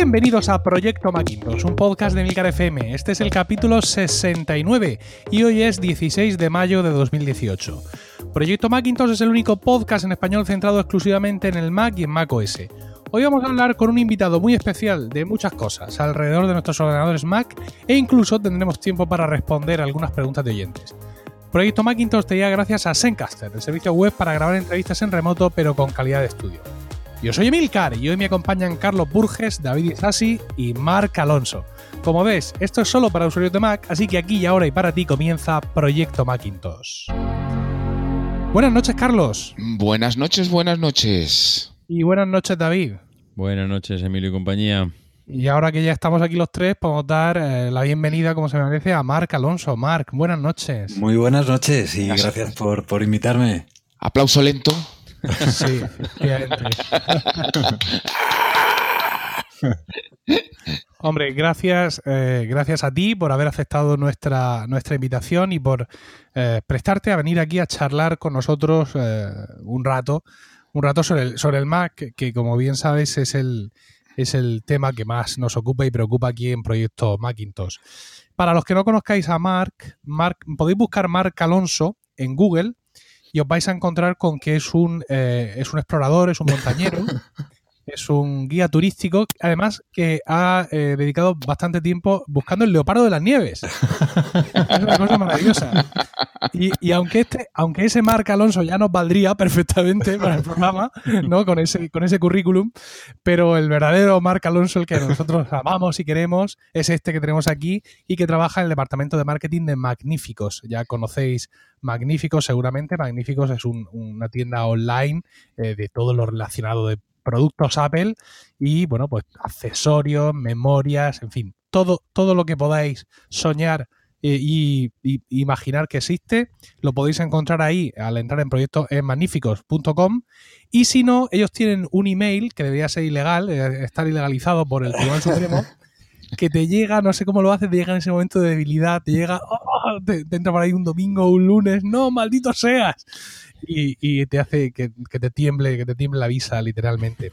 Bienvenidos a Proyecto Macintosh, un podcast de Milcar FM. Este es el capítulo 69 y hoy es 16 de mayo de 2018. Proyecto Macintosh es el único podcast en español centrado exclusivamente en el Mac y en Mac OS. Hoy vamos a hablar con un invitado muy especial de muchas cosas alrededor de nuestros ordenadores Mac e incluso tendremos tiempo para responder algunas preguntas de oyentes. Proyecto Macintosh te llega gracias a Zencaster, el servicio web para grabar entrevistas en remoto pero con calidad de estudio. Yo soy Emilcar y hoy me acompañan Carlos Burges, David Isasi y Marc Alonso. Como ves, esto es solo para usuarios de Mac, así que aquí y ahora y para ti comienza Proyecto Macintosh. Buenas noches, Carlos. Buenas noches, buenas noches. Y buenas noches, David. Buenas noches, Emilio y compañía. Y ahora que ya estamos aquí los tres, podemos dar eh, la bienvenida, como se merece, a Marc Alonso. Marc, buenas noches. Muy buenas noches y gracias, por, por invitarme. Aplauso lento. Sí. Hombre, gracias, eh, gracias a ti por haber aceptado nuestra, nuestra invitación y por eh, prestarte a venir aquí a charlar con nosotros eh, un rato, un rato sobre el, sobre el Mac, que, como bien sabes es el, es el tema que más nos ocupa y preocupa aquí en Proyecto Macintosh. Para los que no conozcáis a Marc, Marc podéis buscar Marc Alonso en Google y os vais a encontrar con que es un, eh, es un explorador, es un montañero, es un guía turístico, además que ha eh, dedicado bastante tiempo buscando el leopardo de las nieves. es una cosa maravillosa. Y, y, aunque este, aunque ese Marc Alonso ya nos valdría perfectamente para el programa, ¿no? Con ese, con ese currículum, pero el verdadero Marc Alonso, el que nosotros amamos y queremos, es este que tenemos aquí y que trabaja en el departamento de marketing de Magníficos. Ya conocéis Magníficos, seguramente. Magníficos es un, una tienda online eh, de todo lo relacionado de productos Apple y, bueno, pues accesorios, memorias, en fin, todo, todo lo que podáis soñar eh, y, y, imaginar que existe, lo podéis encontrar ahí al entrar en proyectos en magníficos.com y si no, ellos tienen un email que debería ser ilegal, eh, estar ilegalizado por el Tribunal Supremo, que te llega, no sé cómo lo hace, te llega en ese momento de debilidad, te llega, oh, te, te, entra por ahí un domingo o un lunes, no, maldito seas. Y, y te hace que, que, te tiemble, que te tiemble la visa, literalmente.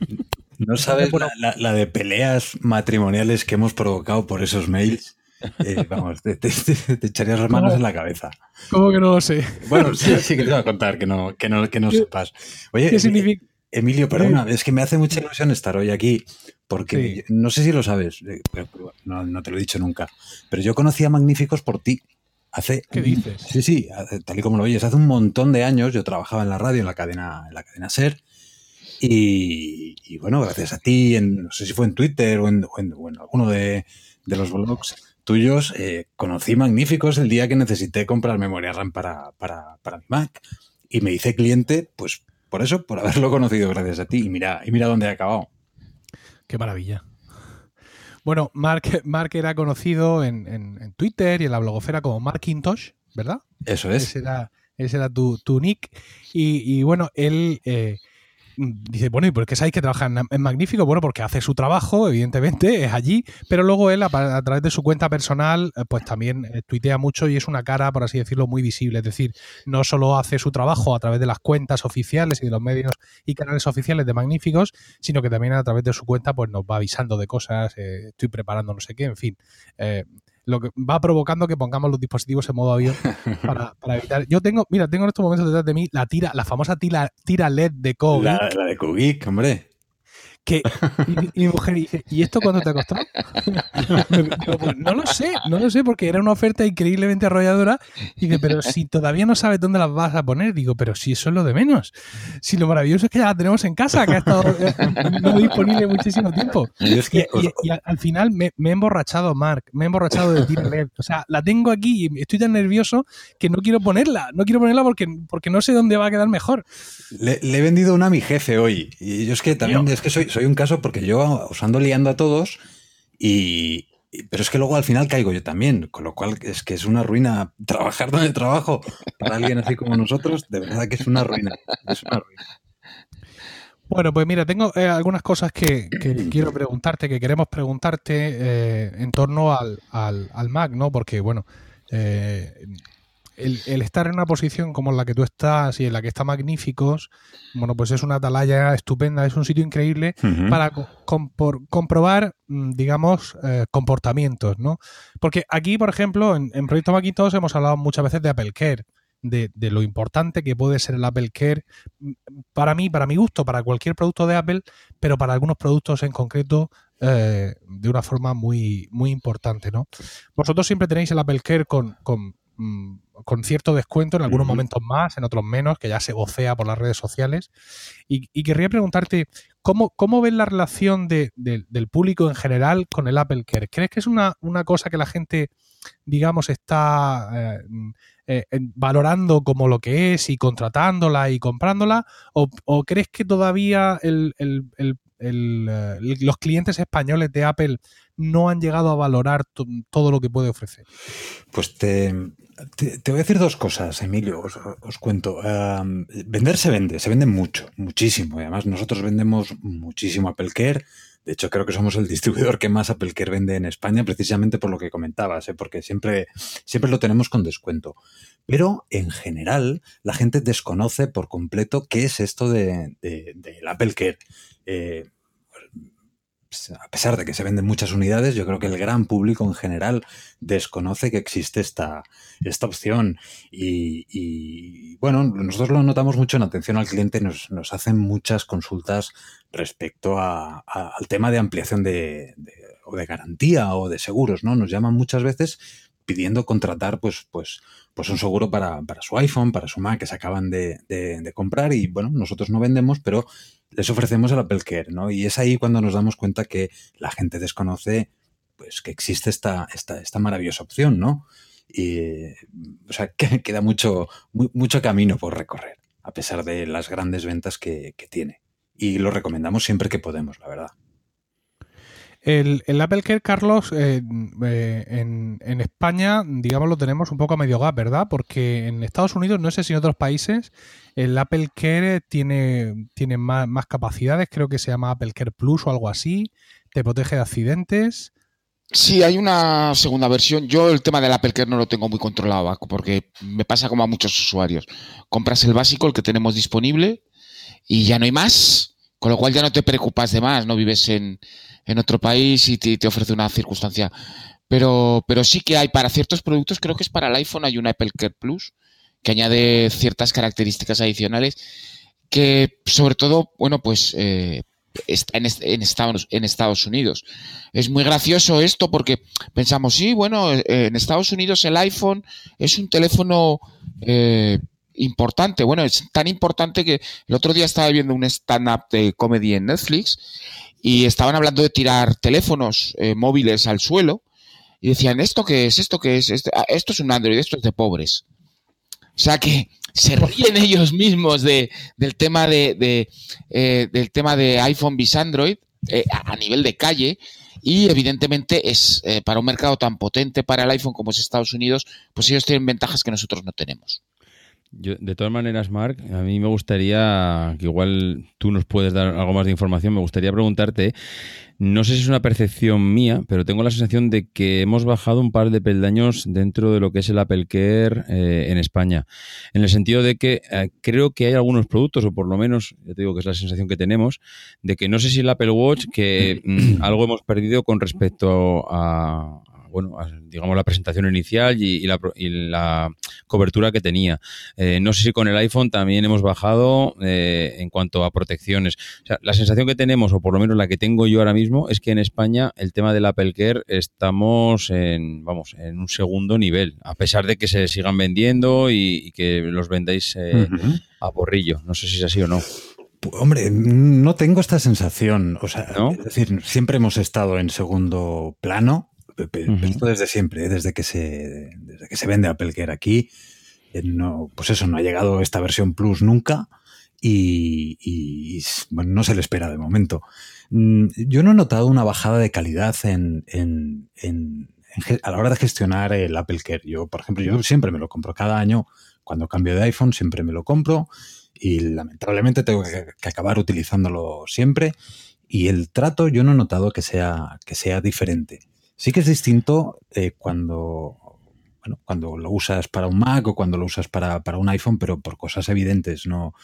No sabes la, la, la, de peleas matrimoniales que hemos provocado por esos mails. Eh, vamos, te, te, te, echarías las manos en la cabeza. ¿Cómo que no lo sé? Bueno, sí, sí que te voy a contar, que no, que no, que no sepas. Oye, ¿qué significa? Emilio, perdona, es que me hace mucha ilusión estar hoy aquí, porque sí. no sé si lo sabes, no, no, te lo he dicho nunca, pero yo conocí a Magníficos por ti. Hace, ¿Qué dices? Sí, sí, tal y como lo oyes, hace un montón de años yo trabajaba en la radio, en la cadena, en la cadena SER, y, y bueno, gracias a ti, en, no sé si fue en Twitter o en, o en, o en alguno de, de, los blogs tuyos, eh, conocí Magníficos el día que necesité comprar memoria RAM para, para, para mi Mac, y me hice cliente, pues por eso, por haberlo conocido gracias a ti. Y mira, y mira dónde ha acabado. Qué maravilla. Bueno, Mark, Mark era conocido en, en, en, Twitter y en la blogosfera como Markintosh, ¿verdad? Eso es. Ese era, ese era tu, tu, nick. Y, y bueno, él eh, dice, bueno, ¿y por qué sabéis que trabaja en, Magnífico? Bueno, porque hace su trabajo, evidentemente, es allí, pero luego él, a, través de su cuenta personal, eh, pues también eh, tuitea mucho y es una cara, por así decirlo, muy visible. Es decir, no solo hace su trabajo a través de las cuentas oficiales y de los medios y canales oficiales de Magníficos, sino que también a través de su cuenta, pues nos va avisando de cosas, eh, estoy preparando no sé qué, en fin. Lo que va provocando que pongamos los dispositivos en modo avión para, para, evitar. Yo tengo, mira, tengo en estos momentos detrás de mí la tira, la famosa tira, tira LED de Kogi. La, la de Kogi, hombre. Que, y, y, mi mujer dice, ¿y esto cuánto te ha costado? Digo, pues no lo sé, no lo sé, porque era una oferta increíblemente arrolladora. Y dice, pero si todavía no sabes dónde las vas a poner, digo, pero si eso es lo de menos. Si lo maravilloso es que ya la tenemos en casa, que ha estado no disponible muchísimo tiempo. Y, es que, y, y, al final me, me, he emborrachado, Mark, me he emborrachado de LED. O sea, la tengo aquí y estoy tan nervioso que no quiero ponerla. No quiero ponerla porque, porque no sé dónde va a quedar mejor. Le, le he vendido una a mi jefe hoy. Y yo es que también, Tío. es que soy soy un caso porque yo os ando liando a todos y, pero es que luego al final caigo yo también, con lo cual es que es una ruina trabajar donde trabajo para alguien así como nosotros, de verdad que es una ruina, es una ruina. Bueno, pues mira, tengo eh, algunas cosas que, que, quiero preguntarte, que queremos preguntarte eh, en torno al, al, al, Mac, ¿no? Porque, bueno, eh, el, estar en una posición como la que tú estás y en la que está Magníficos, bueno, pues es una atalaya estupenda, es un sitio increíble para comprobar, mm, digamos, eh, comportamientos, ¿no? Porque aquí, por ejemplo, en, en Proyecto Macintosh hemos hablado muchas veces de Apple Care de, lo importante que puede ser el Apple Care mm, para mí, para mi gusto, para cualquier producto de Apple, pero para algunos productos en concreto eh, de una forma muy, muy importante. ¿no? Vosotros siempre tenéis el Apple Care con, con, mm, cierto descuento, en algunos momentos más, en otros menos, que ya se vocea por las redes sociales. Y, querría preguntarte, ¿cómo, cómo ves la relación del público en general con el Apple Care? ¿Crees que es una, una cosa que la gente, digamos, está... Eh, eh, valorando como lo que es y contratándola y comprándola? ¿O, crees que todavía el, eh, los clientes españoles de Apple no han llegado a valorar todo lo que puede ofrecer? Pues te, te, voy a decir dos cosas, Emilio, os, cuento. vender se vende, se vende mucho, muchísimo. además nosotros vendemos muchísimo Apple Care de hecho, creo que somos el distribuidor que más Apple Care vende en España, precisamente por lo que comentabas, ¿eh? porque siempre, siempre lo tenemos con descuento. Pero en general, la gente desconoce por completo qué es esto del de, Apple Care. Eh, a pesar de que se venden muchas unidades, yo creo que el gran público en general desconoce que existe esta, esta opción. Y, bueno, nosotros lo notamos mucho en atención al cliente, nos, nos hacen muchas consultas respecto al tema de ampliación de, o de garantía o de seguros, ¿no? Nos llaman muchas veces pidiendo contratar pues, pues, pues un seguro para, su iPhone, para su Mac que se acaban de, de, comprar y bueno, nosotros no vendemos, pero les ofrecemos el Apple Care, ¿no? Y es ahí cuando nos damos cuenta que la gente desconoce pues que existe esta, esta, esta maravillosa opción, ¿no? Y, o sea, que queda mucho, mucho camino por recorrer, a pesar de las grandes ventas que, tiene. Y lo recomendamos siempre que podemos, la verdad. El, Apple Care, Carlos, eh, eh, en, España, digamos, lo tenemos un poco a medio gas, ¿verdad? Porque en Estados Unidos, no sé si en otros países, el Apple Care tiene, tiene más, capacidades, creo que se llama Apple Care Plus o algo así, te protege de accidentes. Sí, hay una segunda versión. Yo el tema del Apple Care no lo tengo muy controlado, porque me pasa como a muchos usuarios. Compras el básico, el que tenemos disponible, y ya no hay más, con lo cual ya no te preocupas de más, no vives en, otro país y te, te, ofrece una circunstancia. Pero, pero sí que hay para ciertos productos, creo que es para el iPhone, hay un Apple Care Plus, que añade ciertas características adicionales que sobre todo, bueno, pues eh, está en, en, Estados, en Estados Unidos. Es muy gracioso esto porque pensamos, sí, bueno, eh, en Estados Unidos el iPhone es un teléfono eh, importante. Bueno, es tan importante que el otro día estaba viendo un stand-up de comedy en Netflix y estaban hablando de tirar teléfonos móviles al suelo y decían, ¿esto qué es? ¿Esto qué es? Esto, ah, esto es un Android, esto es de pobres. O sea que se ríen ellos mismos de, del, tema de, eh, del tema de iPhone bis Android eh, a nivel de calle y evidentemente es eh, para un mercado tan potente para el iPhone como es Estados Unidos, pues ellos tienen ventajas que nosotros no tenemos. Yo, de todas maneras, Mark, a mí me gustaría, que igual tú nos puedes dar algo más de información, me gustaría preguntarte no sé si es una percepción mía, pero tengo la sensación de que hemos bajado un par de peldaños dentro de lo que es el Apple Care eh, en España. En el sentido de que eh, creo que hay algunos productos, o por lo menos, ya te digo que es la sensación que tenemos, de que no sé si el Apple Watch, que mm, algo hemos perdido con respecto a, bueno, digamos, la presentación inicial y, la, cobertura que tenía. Eh, no sé si con el iPhone también hemos bajado eh, en cuanto a protecciones. la sensación que tenemos, o por lo menos la que tengo yo ahora mismo, es que en España el tema del Apple Care estamos en, vamos, en un segundo nivel, a pesar de que se sigan vendiendo y, que los vendáis eh, a porrillo. No sé si es así o no. Hombre, no tengo esta sensación. O sea, es decir, siempre hemos estado en segundo plano desde siempre, ¿eh? desde, que se, desde que se vende Apple Care aquí. Eh, no, pues eso, no ha llegado esta versión Plus nunca y, bueno, no se le espera de momento. Mm, yo no he notado una bajada de calidad en, a la hora de gestionar el Apple Care. Yo, por ejemplo, yo siempre me lo compro cada año. Cuando cambio de iPhone, siempre me lo compro y lamentablemente tengo que, que acabar utilizándolo siempre. Y el trato yo no he notado que sea, que sea diferente. Sí que es distinto eh, cuando, bueno, cuando lo usas para un Mac o cuando lo usas para, para un iPhone, pero por cosas evidentes. No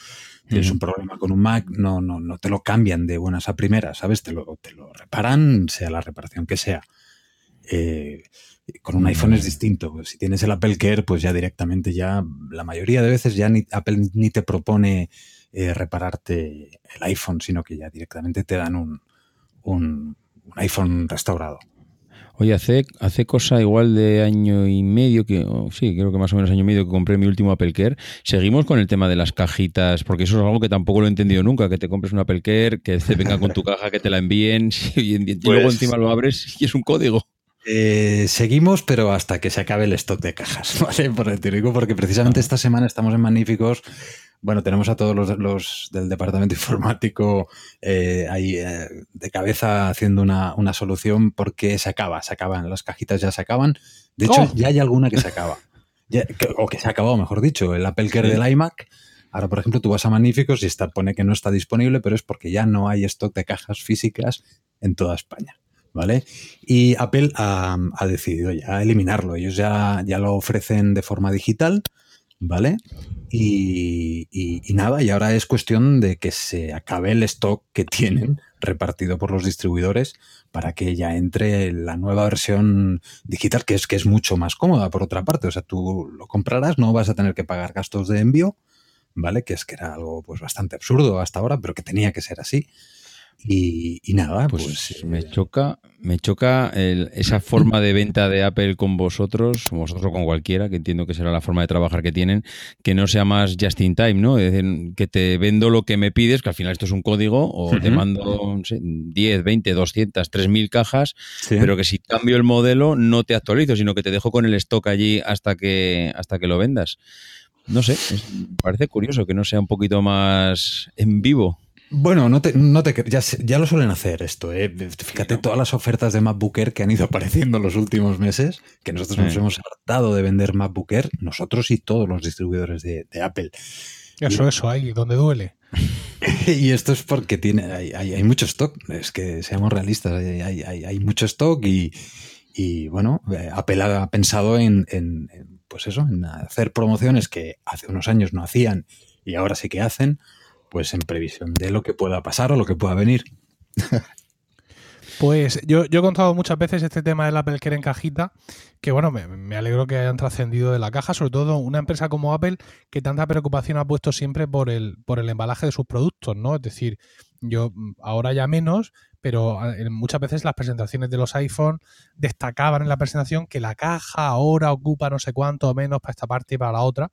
tienes un problema con un Mac, no, no, no te lo cambian de buenas a primeras, ¿sabes? Te lo, te lo reparan, sea la reparación que sea. Eh, con un iPhone es distinto. Si tienes el Apple Care, pues ya directamente ya, la mayoría de veces ya ni, Apple ni te propone eh, repararte el iPhone, sino que ya directamente te dan un, un, un iPhone restaurado. Oye, hace, hace cosa igual de año y medio, que sí, creo que más o menos año y medio que compré mi último Apple Care. Seguimos con el tema de las cajitas, porque eso es algo que tampoco lo he entendido nunca, que te compres un Apple Care, que te venga con tu caja, que te la envíen, y, luego Pues- encima lo abres y es un código. Eh, seguimos, pero hasta que se acabe el stock de cajas, ¿vale? Por- Te digo porque precisamente esta semana estamos en Magníficos. Bueno, tenemos a todos los, los del departamento informático eh, ahí eh, de cabeza haciendo una, una solución porque se acaba, se acaban, las cajitas ya se acaban. De hecho, ¡Oh! ya hay alguna que se acaba. Ya- que- o que se ha acabado, mejor dicho, el Apple Care Sí. del iMac. Ahora, por ejemplo, tú vas a Magníficos y está, pone que no está disponible, pero es porque ya no hay stock de cajas físicas en toda España. ¿Vale? Y Apple ha, decidido ya eliminarlo. Ellos ya, ya lo ofrecen de forma digital, ¿vale? Y, y- y nada, y ahora es cuestión de que se acabe el stock que tienen repartido por los distribuidores para que ya entre la nueva versión digital, que es, que es mucho más cómoda, por otra parte. O sea, tú lo comprarás, no vas a tener que pagar gastos de envío, ¿vale? Que es que era algo pues bastante absurdo hasta ahora, pero que tenía que ser así. Y, y nada, Pues, pues, me eh, choca, me choca el- esa forma de venta de Apple con vosotros, o vosotros con cualquiera, que entiendo que será la forma de trabajar que tienen, que no sea más just in time, ¿no? Es decir, que te vendo lo que me pides, que al final esto es un código, o te mando no sé, 10, 20, 200, 3000 cajas, sí. pero que si cambio el modelo no te actualizo, sino que te dejo con el stock allí hasta que, hasta que lo vendas. No sé, es- parece curioso que no sea un poquito más en vivo. Bueno, no te, no te ya, se- ya lo suelen hacer esto. ¿eh? Fíjate todas las ofertas de MacBook Air que han ido apareciendo en los últimos meses, que nosotros nos hemos hartado de vender MacBook Air, nosotros y todos los distribuidores de, de Apple. Eso, eso, ahí, donde duele. Y esto es porque tiene, hay, hay- hay mucho stock. Es que seamos realistas, hay, hay- hay- hay mucho stock y, y, bueno, eh, Apple ha pensado en, en- en, pues eso, en hacer promociones que hace unos años no hacían y ahora sí que hacen, pues en previsión de lo que pueda pasar o lo que pueda venir. Pues yo, yo he contado muchas veces este tema del Apple Care en cajita, que bueno, me, me alegro que hayan trascendido de la caja, sobre todo una empresa como Apple que tanta preocupación ha puesto siempre por el, por el embalaje de sus productos, ¿no? Es decir, yo mm, ahora ya menos, pero ah, muchas veces las presentaciones de los iPhone destacaban en la presentación que la caja ahora ocupa no sé cuánto menos para esta parte y para la otra.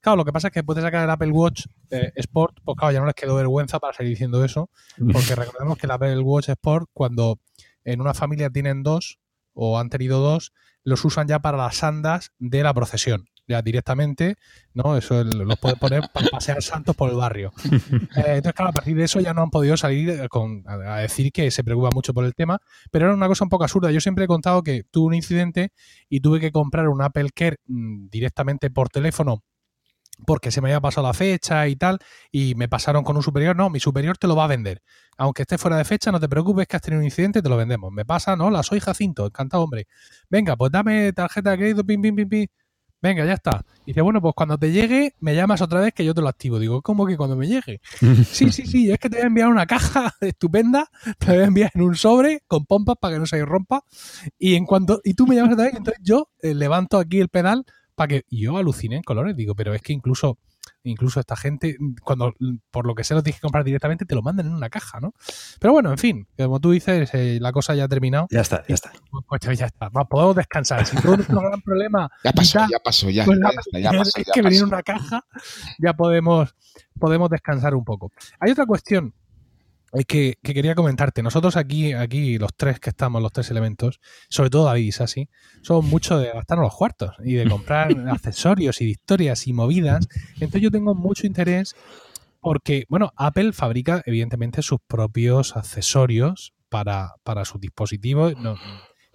Claro, lo que pasa es que después de sacar el Apple Watch eh, Sport, pues claro, ya no les quedó vergüenza para seguir diciendo eso, porque recordemos que el Apple Watch Sport, cuando en una familia tienen dos o han tenido dos, los usan ya para las andas de la procesión. Ya directamente, ¿no? Eso los pueden poner para pasear santos por el barrio. Eh, entonces, claro, a partir de eso ya no han podido salir eh, con, a, a decir que se preocupa mucho por el tema, pero era una cosa un poco absurda. Yo siempre he contado que tuve un incidente y tuve que comprar un Apple Care mm, directamente por teléfono porque se me había pasado la fecha y tal, y me pasaron con un superior, no, mi superior te lo va a vender. Aunque esté fuera de fecha, no te preocupes que has tenido un incidente, te lo vendemos. Me pasa, no, la soy Jacinto, encantado, hombre. Venga, pues dame tarjeta de crédito, pim, pim, pim, pim. Venga, ya está. Y dice, bueno, pues cuando te llegue, me llamas otra vez que yo te lo activo. Digo, ¿cómo que cuando me llegue? Sí, sí, sí, es que te voy a enviar una caja estupenda, te voy a enviar en un sobre con pompas para que no se rompa. Y en cuanto, y tú me llamas otra vez, entonces yo eh, levanto aquí el pedal para que y yo aluciné en colores. Digo, pero es que incluso, incluso esta gente, cuando por lo que sé los tienes que comprar directamente, te lo mandan en una caja, ¿no? Pero bueno, en fin, como tú dices, eh, la cosa ya ha terminado. Ya está, ya está. Pues ya está, va, podemos descansar. Si todo nuestro gran problema Ya pasó, quizá, ya pasó, ya. pues ya está, ya es pasó, ya que venir una caja, ya podemos, podemos descansar un poco. Hay otra cuestión que, que quería comentarte. Nosotros aquí, aquí, los tres que estamos, los tres elementos, sobre todo David y así, somos mucho de gastarnos los cuartos y de comprar accesorios y historias y movidas. Entonces yo tengo mucho interés porque, bueno, Apple fabrica evidentemente sus propios accesorios para, para sus dispositivos. No,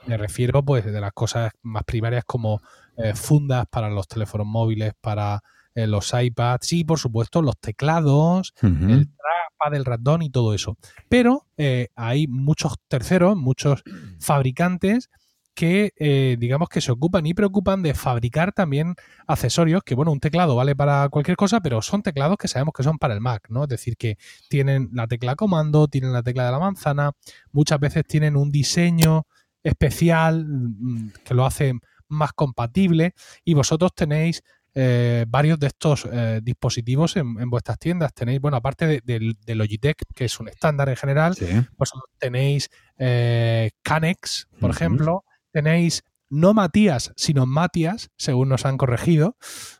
me refiero pues de las cosas más primarias como eh, fundas para los teléfonos móviles, para eh, los iPads y por supuesto los teclados, el trackpad, el ratón y todo eso. Pero eh, hay muchos terceros, muchos fabricantes que eh, digamos que se ocupan y preocupan de fabricar también accesorios que bueno un teclado vale para cualquier cosa pero son teclados que sabemos que son para el Mac no es decir que tienen la tecla comando tienen la tecla de la manzana muchas veces tienen un diseño especial mm, que lo hace más compatible y vosotros tenéis eh, varios de estos eh, dispositivos en, vuestras tiendas. Tenéis, bueno, aparte de, Logitech, que es un estándar en general, vosotros tenéis eh, Canex, por ejemplo, tenéis no Matías, sino Matías, según nos han corregido,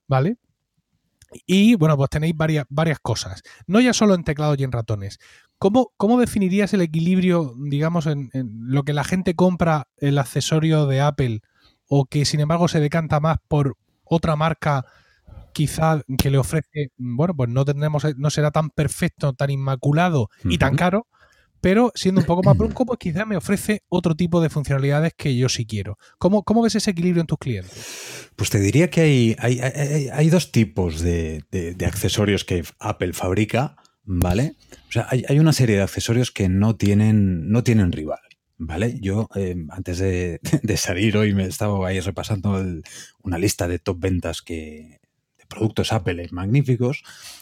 ¿vale? Y bueno, pues tenéis varias, varias cosas. No ya solo en teclados y en ratones. ¿Cómo, cómo definirías el equilibrio, digamos, en, lo que la gente compra el accesorio de Apple o que sin embargo se decanta más por otra marca quizá que le ofrece, bueno, pues no tendremos, no será tan perfecto, tan inmaculado y tan caro, pero siendo un poco más bronco, pues quizás me ofrece otro tipo de funcionalidades que yo sí quiero. ¿Cómo, cómo ves ese equilibrio en tus clientes? Pues te diría que hay, hay, hay, dos tipos de, accesorios que Apple fabrica, ¿vale? O sea, hay, una serie de accesorios que no tienen, no tienen rival. ¿Vale? Yo eh, antes de, salir hoy me estaba ahí repasando una lista de top ventas que, de productos Apple magníficos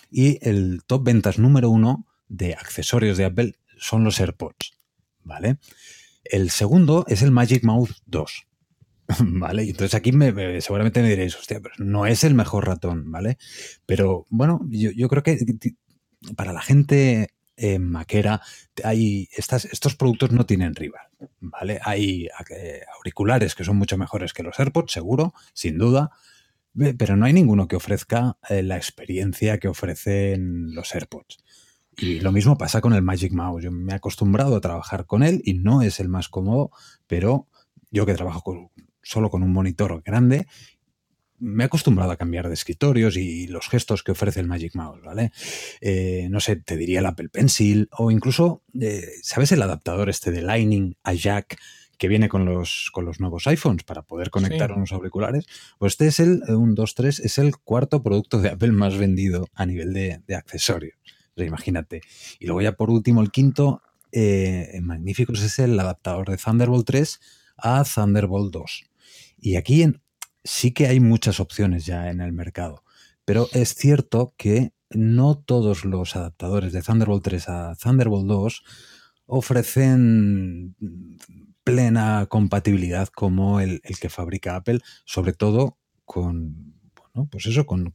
y el top ventas número uno de accesorios de Apple son los AirPods, ¿vale? El segundo es el Magic Mouse 2, ¿vale? Entonces aquí me, seguramente me diréis, hostia, no es el mejor ratón, ¿vale? Pero bueno, yo, creo que para la gente eh, maquera, hay estos productos no tienen rival, ¿vale? Hay auriculares que son mucho mejores que los AirPods, seguro, sin duda, pero no hay ninguno que ofrezca eh, la experiencia que ofrecen los AirPods. Y lo mismo pasa con el Magic Mouse. Yo me he acostumbrado a trabajar con él y no es el más cómodo, pero yo que trabajo solo con un monitor grande, me he acostumbrado a cambiar de escritorios y los gestos que ofrece el Magic Mouse, ¿vale? Eh, no sé, te diría el Apple Pencil o incluso, eh, ¿sabes el adaptador este de Lightning a Jack que viene con los, con los nuevos iPhones para poder conectar unos auriculares? Pues este es el, un, dos, tres, es el cuarto producto de Apple más vendido a nivel de, de accesorios imagínate. Y luego ya por último, el quinto, eh, en Magníficos, es el adaptador de Thunderbolt 3 a Thunderbolt 2. Y aquí sí que hay muchas opciones ya en el mercado, pero es cierto que no todos los adaptadores de Thunderbolt 3 a Thunderbolt 2 ofrecen plena compatibilidad como el, que fabrica Apple, sobre todo con, pues eso, con,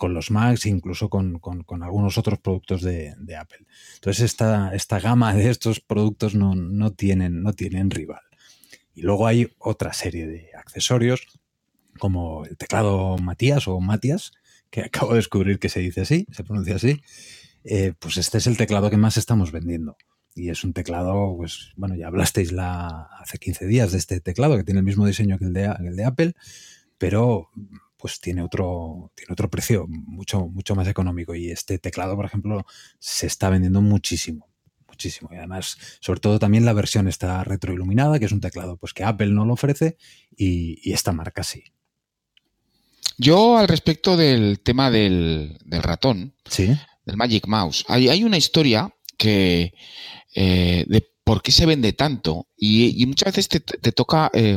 con los Macs, incluso con, algunos otros productos de, Apple. Entonces, esta, esta, gama de estos productos no, tienen, no tienen rival. Y luego hay otra serie de accesorios, como el teclado Matías o Matías, que acabo de descubrir que se dice así, se pronuncia así. Eh, pues este es el teclado que más estamos vendiendo. Y es un teclado, pues bueno, ya hablasteis la, hace 15 días de este teclado, que tiene el mismo diseño que el de, Apple, pero pues tiene otro, tiene otro precio mucho, mucho más económico. Y este teclado, por ejemplo, se está vendiendo muchísimo, muchísimo. Y además, sobre todo también la versión está retroiluminada, que es un teclado pues que Apple no lo ofrece y, esta marca sí. Yo al respecto del tema del, ratón, ¿Sí? del Magic Mouse, hay, una historia que eh, de por qué se vende tanto y, muchas veces te, toca eh,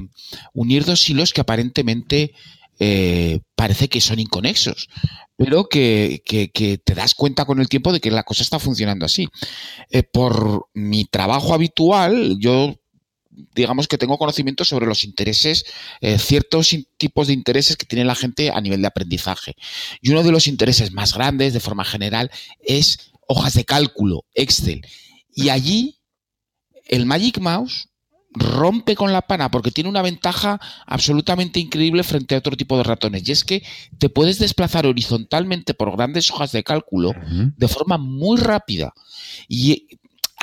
unir dos hilos que aparentemente eh, parece que son inconexos, pero que, te das cuenta con el tiempo de que la cosa está funcionando así. Eh, por mi trabajo habitual, yo digamos que tengo conocimiento sobre los intereses, eh, ciertos tipos de intereses que tiene la gente a nivel de aprendizaje. Y uno de los intereses más grandes, de forma general, es hojas de cálculo, Excel. Y allí el Magic Mouse rompe con la pana porque tiene una ventaja absolutamente increíble frente a otro tipo de ratones y es que te puedes desplazar horizontalmente por grandes hojas de cálculo de forma muy rápida y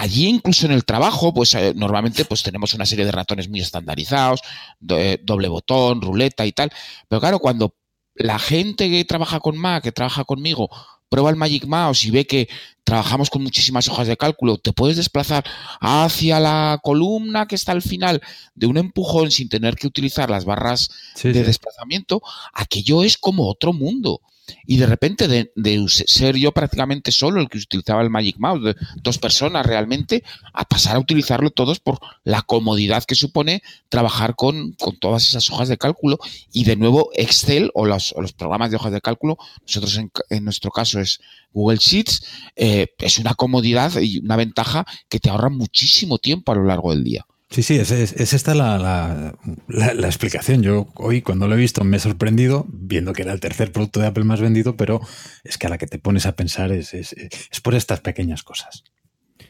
allí incluso en el trabajo pues eh, normalmente pues tenemos una serie de ratones muy estandarizados eh, doble botón ruleta y tal pero claro cuando la gente que trabaja con Mac que trabaja conmigo prueba el Magic Mouse y ve que trabajamos con muchísimas hojas de cálculo, te puedes desplazar hacia la columna que está al final de un empujón sin tener que utilizar las barras de desplazamiento, aquello es como otro mundo. Y de repente de, ser yo prácticamente solo el que utilizaba el Magic Mouse, de dos personas realmente, a pasar a utilizarlo todos por la comodidad que supone trabajar con, con todas esas hojas de cálculo y de nuevo Excel o los, los programas de hojas de cálculo, nosotros en, en nuestro caso es Google Sheets, eh, es una comodidad y una ventaja que te ahorra muchísimo tiempo a lo largo del día. Sí, sí, es, es, es esta la, la, la, la, explicación. Yo hoy cuando lo he visto me he sorprendido, viendo que era el tercer producto de Apple más vendido, pero es que a la que te pones a pensar es, es, es por estas pequeñas cosas.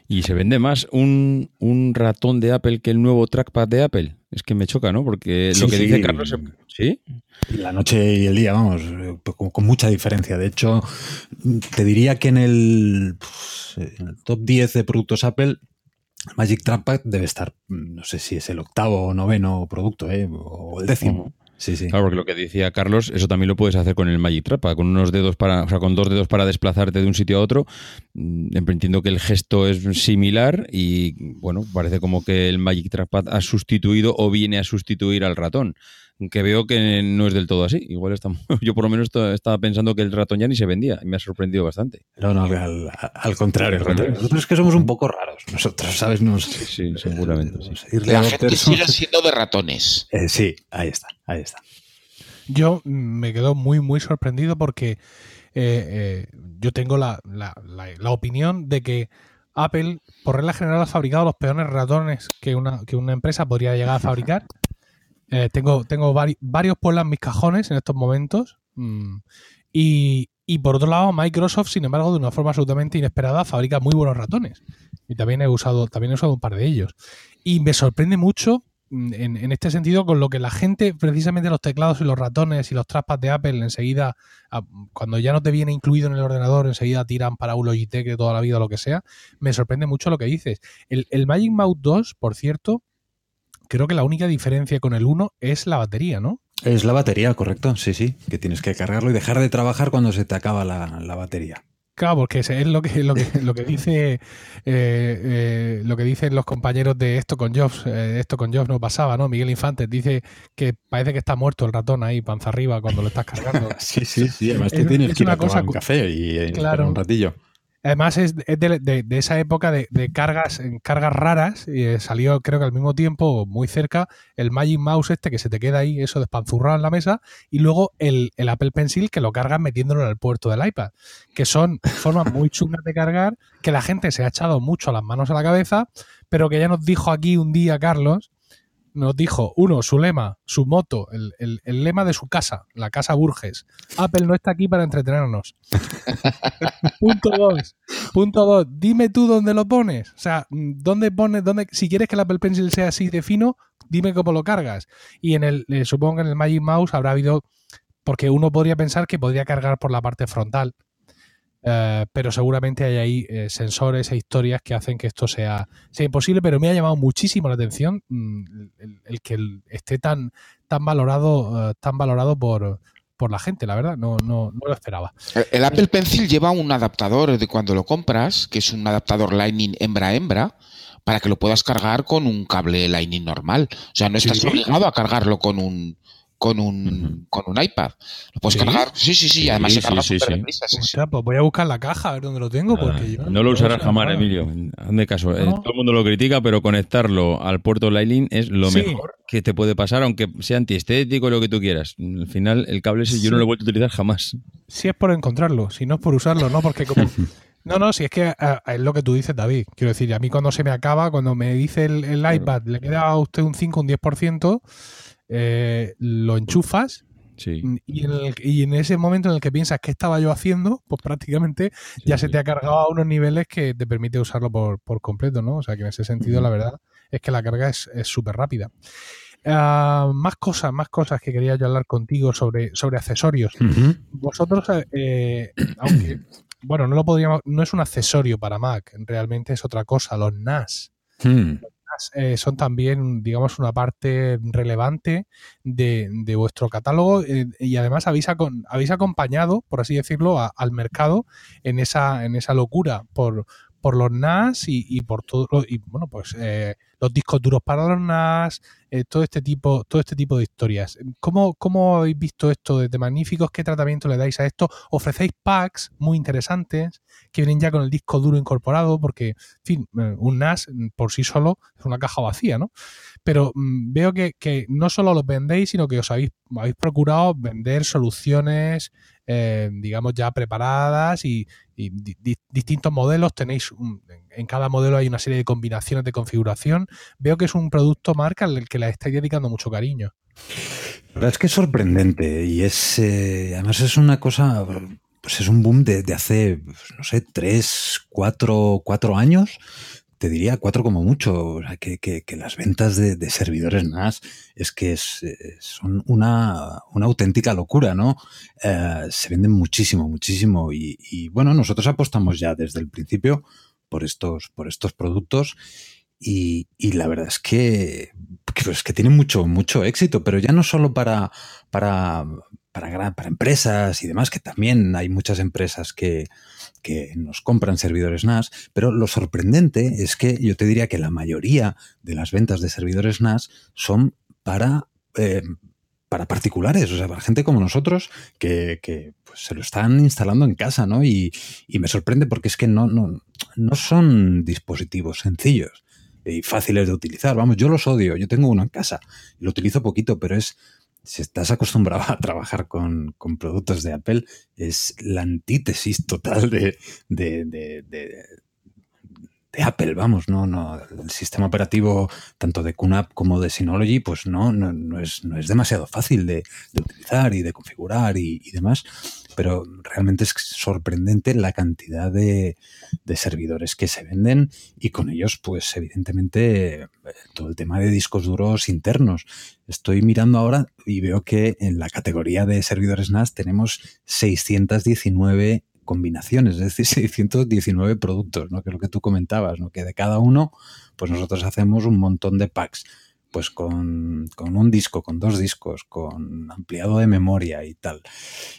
¿Y se vende más un, un, ratón de Apple que el nuevo trackpad de Apple? Es que me choca, ¿no? Porque sí, lo que sí. dice Carlos... ¿Sí? La noche y el día, vamos, con, con, mucha diferencia. De hecho, te diría que en el, en el top 10 de productos Apple Magic Trackpad debe estar, no sé si es el octavo o noveno producto, ¿eh? o el décimo. Sí, sí. Claro, porque lo que decía Carlos, eso también lo puedes hacer con el Magic Trackpad, con unos dedos para, o sea, con dos dedos para desplazarte de un sitio a otro. Mm, Entiendo que el gesto es similar y, bueno, parece como que el Magic Trackpad ha sustituido o viene a sustituir al ratón que veo que no es del todo así. Igual estamos, yo por lo menos estaba pensando que el ratón ya ni se vendía y me ha sorprendido bastante. No, no, al, al contrario, contrario. Nosotros es que somos un poco raros. Nosotros, ¿sabes? Nos, sí, sí, seguramente. Sí. La gente sigue siendo de ratones. Eh, sí, ahí está, ahí está. Yo me quedo muy, muy sorprendido porque eh, eh, yo tengo la, la, la, la opinión de que Apple, por regla general, ha fabricado los peores ratones que una, que una empresa podría llegar a fabricar. Eh, tengo tengo vari, varios pueblos en mis cajones en estos momentos. Mm, y, y, por otro lado, Microsoft, sin embargo, de una forma absolutamente inesperada, fabrica muy buenos ratones. Y también he usado, también he usado un par de ellos. Y me sorprende mucho mm, en, en, este sentido con lo que la gente, precisamente los teclados y los ratones y los trackpads de Apple, enseguida, cuando ya no te viene incluido en el ordenador, enseguida tiran para un Logitech de toda la vida o lo que sea. Me sorprende mucho lo que dices. El, el Magic Mouse 2, por cierto, creo que la única diferencia con el 1 es la batería, ¿no? Es la batería, correcto. Sí, sí. Que tienes que cargarlo y dejar de trabajar cuando se te acaba la, la batería. Claro, porque es lo que, lo que, lo que dice eh, eh, lo que dicen los compañeros de esto con Jobs, eh, esto con Jobs no pasaba, ¿no? Miguel Infantes dice que parece que está muerto el ratón ahí, panza arriba, cuando lo estás cargando. sí, sí, sí. Además te tienes es que ir a tomar un café y claro. un ratillo. Además es de, esa época de, de, cargas cargas raras y eh, salió creo que al mismo tiempo muy cerca el Magic Mouse este que se te queda ahí eso despanzurrado en la mesa y luego el, el Apple Pencil que lo cargas metiéndolo en el puerto del iPad que son formas muy chungas de cargar que la gente se ha echado mucho las manos a la cabeza pero que ya nos dijo aquí un día Carlos nos dijo, uno, su lema, su moto, el, el, el, lema de su casa, la casa Burges. Apple no está aquí para entretenernos. punto dos. Punto dos. Dime tú dónde lo pones. O sea, dónde pones, dónde, si quieres que el Apple Pencil sea así de fino, dime cómo lo cargas. Y en el, eh, supongo que en el Magic Mouse habrá habido, porque uno podría pensar que podría cargar por la parte frontal. Uh, pero seguramente hay ahí eh, sensores e historias que hacen que esto sea, sea, imposible, pero me ha llamado muchísimo la atención mmm, el, el, que el, esté tan, tan valorado, uh, tan valorado por, por la gente, la verdad, no, no, no, lo esperaba. El Apple Pencil lleva un adaptador de cuando lo compras, que es un adaptador Lightning hembra-hembra, para que lo puedas cargar con un cable Lightning normal. O sea, no estás sí, obligado a cargarlo con un, con un, uh -huh. con un iPad. Lo puedes ¿Sí? cargar. Sí, sí, sí. Además se carga sí, súper sí. deprisa. Sí, o sea, pues voy a buscar la caja a ver dónde lo tengo. Porque Ah, yo no lo usarás jamás, nada. Emilio. Hazme caso. eh. Todo el mundo lo critica, pero conectarlo al puerto Lightning es lo Sí. mejor que te puede pasar, aunque sea antiestético lo que tú quieras. Al final, el cable ese yo Sí. no lo he vuelto a utilizar jamás. Si es por encontrarlo, si no es por usarlo, no, porque como... No, no, si es que ah, es lo que tú dices, David. Quiero decir, a mí cuando se me acaba, cuando me dice el, el iPad, le queda a usted un 5, un 10%, eh, lo enchufas Sí. y en, el- y en ese momento en el que piensas qué estaba yo haciendo, pues prácticamente ya se te ha cargado a unos niveles que te permite usarlo por, por completo, ¿no? O sea que en ese sentido, la verdad es que la carga es súper rápida. Ah, más cosas, más cosas que quería yo hablar contigo sobre, sobre accesorios. Vosotros, eh, aunque, bueno, no lo podríamos, no es un accesorio para Mac, realmente es otra cosa, los NAS. Hmm. Eh, son también, digamos, una parte relevante de, de vuestro catálogo eh, y además habéis, acon- habéis acompañado, por así decirlo, al mercado en esa, en esa locura por, por los NAS y, por todo, y bueno, pues eh, los discos duros para los NAS, eh, todo este tipo, todo este tipo de historias. ¿Cómo, ¿Cómo habéis visto esto desde Magníficos? ¿Qué tratamiento le dais a esto? Ofrecéis packs muy interesantes que vienen ya con el disco duro incorporado, porque, en fin, eh, un NAS por sí solo es una caja vacía, ¿no? Pero mm, veo que, que, no solo los vendéis, sino que os habéis, habéis procurado vender soluciones eh, digamos, ya preparadas y, distintos modelos. Tenéis, en cada modelo hay una serie de combinaciones de configuración. Veo que es un producto marca al que la estáis dedicando mucho cariño. La verdad es que es sorprendente y es, eh, además es una cosa, pues es un boom de, de hace, pues, no sé, tres, cuatro, cuatro años te diría cuatro como mucho, o sea, que, que, las ventas de, servidores NAS es que es, son una, una, auténtica locura, ¿no? Eh, se venden muchísimo, muchísimo y, bueno, nosotros apostamos ya desde el principio por estos, por estos productos y, y la verdad es que, que, pues que tienen mucho, mucho éxito, pero ya no solo para, para, para, para empresas y demás, que también hay muchas empresas que, que nos compran servidores NAS, pero lo sorprendente es que yo te diría que la mayoría de las ventas de servidores NAS son para, eh, para particulares, o sea, para gente como nosotros que, que pues, se lo están instalando en casa, ¿no? Y, y me sorprende porque es que no, no, no son dispositivos sencillos y fáciles de utilizar. Vamos, yo los odio, yo tengo uno en casa lo utilizo poquito, pero es si estás acostumbrado a trabajar con, con, productos de Apple, es la antítesis total de, de, de, de, Apple, vamos, no, no, el sistema operativo tanto de QNAP como de Synology, pues no, no, no, es, no es demasiado fácil de, de utilizar y de configurar y, y, demás, pero realmente es sorprendente la cantidad de, de, servidores que se venden y con ellos, pues evidentemente, todo el tema de discos duros internos. Estoy mirando ahora y veo que en la categoría de servidores NAS tenemos 619 combinaciones, es decir, 619 productos, ¿no? que es lo que tú comentabas, ¿no? que de cada uno, pues nosotros hacemos un montón de packs, pues con, con, un disco, con dos discos, con ampliado de memoria y tal.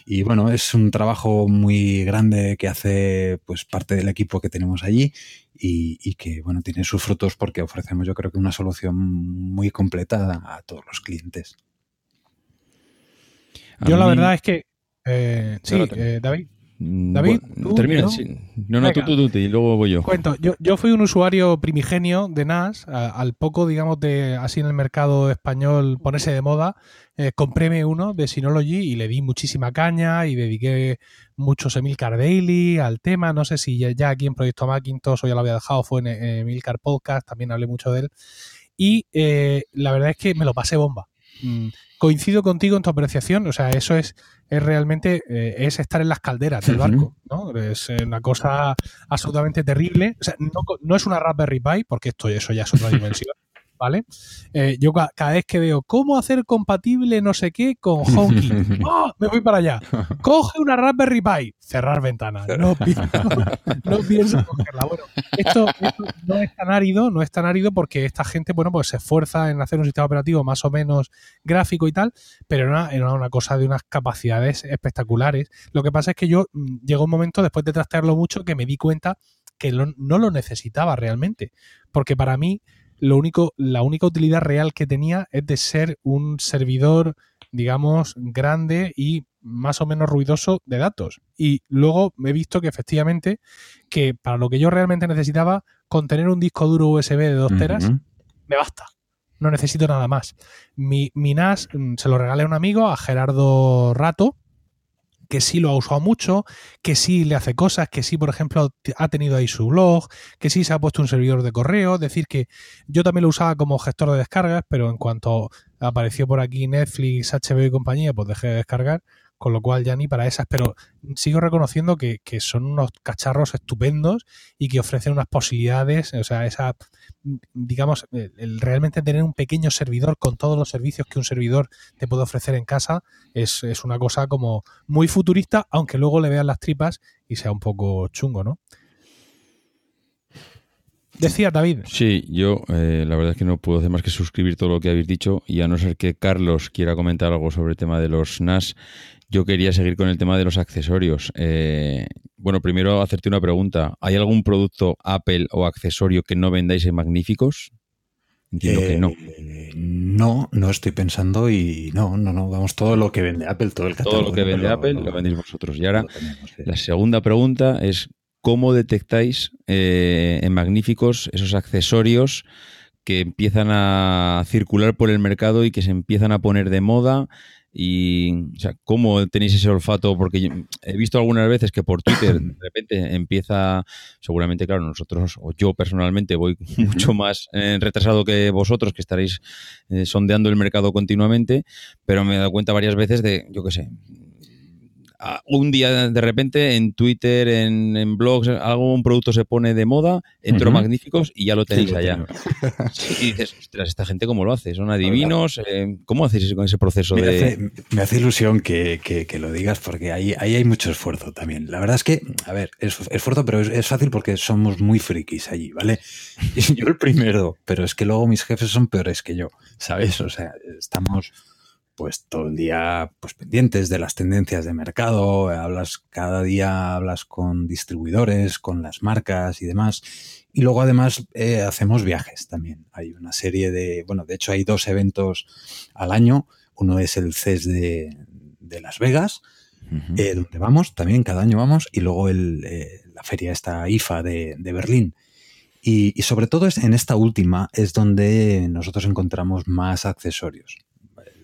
Y bueno, es un trabajo muy grande que hace pues parte del equipo que tenemos allí y, y que bueno, tiene sus frutos porque ofrecemos yo creo que una solución muy completa a, todos los clientes. Yo la verdad es que... Eh, sí, eh, David. Mm, David, bueno, ¿tú, termina. ¿no? Sí. No, no, tú, tú, tú, y luego voy yo. Cuento, yo, yo fui un usuario primigenio de NAS, a, al poco, digamos, de así en el mercado español ponerse de moda, eh, compréme uno de Synology y le di muchísima caña y dediqué muchos Emilcar Daily al tema. No sé si ya, ya aquí en Proyecto Macintosh o ya lo había dejado, fue en, en Emilcar Podcast, también hablé mucho de él. Y eh, la verdad es que me lo pasé bomba. Mm, coincido contigo en tu apreciación, o sea, eso es, es realmente eh, es estar en las calderas del barco, ¿no? Es una cosa absolutamente terrible. O sea, no, no es una Raspberry Pi, porque esto eso ya es otra dimensión. ¿Vale? Eh, yo cada vez que veo cómo hacer compatible no sé qué con HomeKit, ¡oh! me voy para allá. Coge una Raspberry Pi, cerrar ventana. No, pienso, no pienso cogerla. Bueno, esto, esto, no es tan árido, no es tan árido porque esta gente, bueno, pues se esfuerza en hacer un sistema operativo más o menos gráfico y tal, pero era una, era una cosa de unas capacidades espectaculares. Lo que pasa es que yo mm, llegó un momento, después de trastearlo mucho, que me di cuenta que lo, no lo necesitaba realmente. Porque para mí, lo único, la única utilidad real que tenía es de ser un servidor, digamos, grande y más o menos ruidoso de datos. Y luego me he visto que efectivamente, que para lo que yo realmente necesitaba, con tener un disco duro USB de 2 teras, uh -huh. me basta. No necesito nada más. Mi, mi NAS se lo regalé a un amigo, a Gerardo Rato, que sí lo ha usado mucho, que sí le hace cosas, que sí, por ejemplo, ha tenido ahí su blog, que sí se ha puesto un servidor de correo, es decir, que yo también lo usaba como gestor de descargas, pero en cuanto apareció por aquí Netflix, HBO y compañía, pues dejé de descargar, con lo cual ya ni para esas, pero sigo reconociendo que, que son unos cacharros estupendos y que ofrecen unas posibilidades, o sea, esa, digamos, realmente tener un pequeño servidor con todos los servicios que un servidor te puede ofrecer en casa es, es una cosa como muy futurista, aunque luego le vean las tripas y sea un poco chungo, ¿no? Decía David. Sí, yo eh, la verdad es que no puedo hacer más que suscribir todo lo que habéis dicho y a no ser que Carlos quiera comentar algo sobre el tema de los NAS, yo quería seguir con el tema de los accesorios. Eh, bueno, primero hacerte una pregunta. ¿Hay algún producto Apple o accesorio que no vendáis en Magníficos? Entiendo que no. Eh, no, no estoy pensando y no, no, no. Vamos, todo lo que vende Apple, todo el Todo lo que vende Apple lo, vendéis vosotros. Y ahora, la segunda pregunta es: ¿cómo detectáis eh, en Magníficos esos accesorios que empiezan a circular por el mercado y que se empiezan a poner de moda? Y, o sea, ¿cómo tenéis ese olfato? Porque he visto algunas veces que por Twitter de repente empieza, seguramente, claro, nosotros, o yo personalmente, voy mucho más eh, retrasado que vosotros, que estaréis eh, sondeando el mercado continuamente, pero me he dado cuenta varias veces de, yo qué sé, un día de repente en Twitter, en, blogs, algún producto se pone de moda, entro magníficos y ya lo tenéis allá. y dices, ostras, esta gente cómo lo hace, son adivinos, eh, ¿cómo hacéis con ese proceso me de...? Hace, me hace ilusión que, lo digas porque ahí, ahí hay mucho esfuerzo también. La verdad es que, a ver, es esfuerzo, pero es, fácil porque somos muy frikis allí, ¿vale? yo el primero, pero es que luego mis jefes son peores que yo, ¿sabes? O sea, estamos pues todo el día pues pendientes de las tendencias de mercado, hablas cada día hablas con distribuidores, con las marcas y demás. Y luego además eh, hacemos viajes también. Hay una serie de, bueno, de hecho hay dos eventos al año. Uno es el CES de, Las Vegas, eh, donde vamos, también cada año vamos, y luego el, eh, la feria esta IFA de, Berlín. Y, y, sobre todo en esta última es donde nosotros encontramos más accesorios.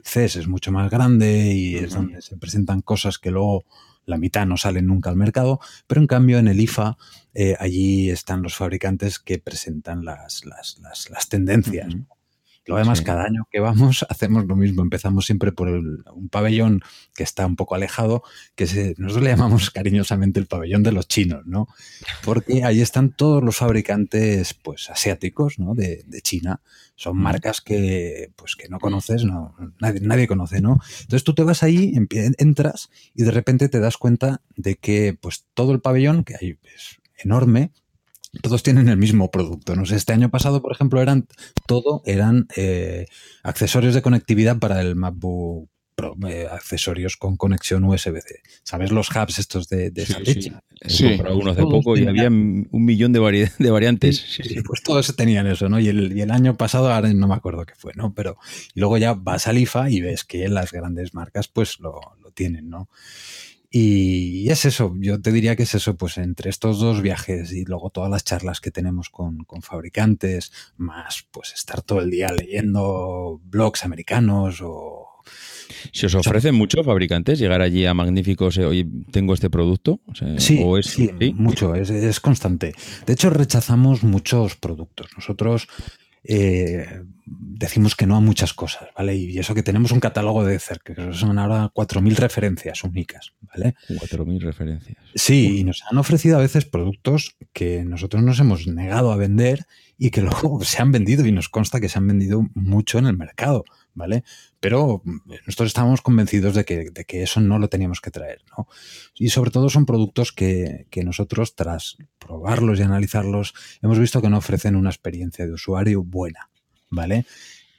CES es mucho más grande y es donde se presentan cosas que luego la mitad no salen nunca al mercado, pero en cambio en el IFA eh, allí están los fabricantes que presentan las, las, tendencias. Lo además, cada año que vamos hacemos lo mismo. Empezamos siempre por un pabellón que está un poco alejado, que se, nosotros le llamamos cariñosamente el pabellón de los chinos, ¿no? Porque ahí están todos los fabricantes pues, asiáticos ¿no? de, China. Son marcas que, pues, que no conoces, no, nadie, nadie conoce, ¿no? Entonces tú te vas ahí, entras y de repente te das cuenta de que pues, todo el pabellón, que hay es enorme, todos tienen el mismo producto. No sé, este año pasado, por ejemplo, eran todo eran eh, accesorios de conectividad para el MacBook Pro, eh, accesorios con conexión USB-C. ¿Sabes los hubs estos de, de sí, Sí, uno hace poco y había un millón de, de variantes. Sí, pues todos tenían eso, ¿no? Y el, y el, año pasado, ahora no me acuerdo qué fue, ¿no? Pero y luego ya vas al IFA y ves que las grandes marcas pues lo, lo tienen, ¿no? Y es eso, yo te diría que es eso, pues entre estos dos viajes y luego todas las charlas que tenemos con, fabricantes, más pues estar todo el día leyendo blogs americanos o... ¿Se os ofrecen mucho fabricantes llegar allí a magníficos, eh, oye, tengo este producto? sí, sí, mucho, es, es, constante. De hecho, rechazamos muchos productos. Nosotros eh, decimos que no a muchas cosas, ¿vale? Y eso que tenemos un catálogo de cerca, que son ahora 4.000 referencias únicas, ¿vale? 4.000 referencias. Sí, y nos han ofrecido a veces productos que nosotros nos hemos negado a vender y que luego se han vendido y nos consta que se han vendido mucho en el mercado, ¿vale? Pero nosotros estamos convencidos de que, eso no lo teníamos que traer, ¿no? Y sobre todo son productos que, nosotros, tras probarlos y analizarlos, hemos visto que no ofrecen una experiencia de usuario buena, ¿vale?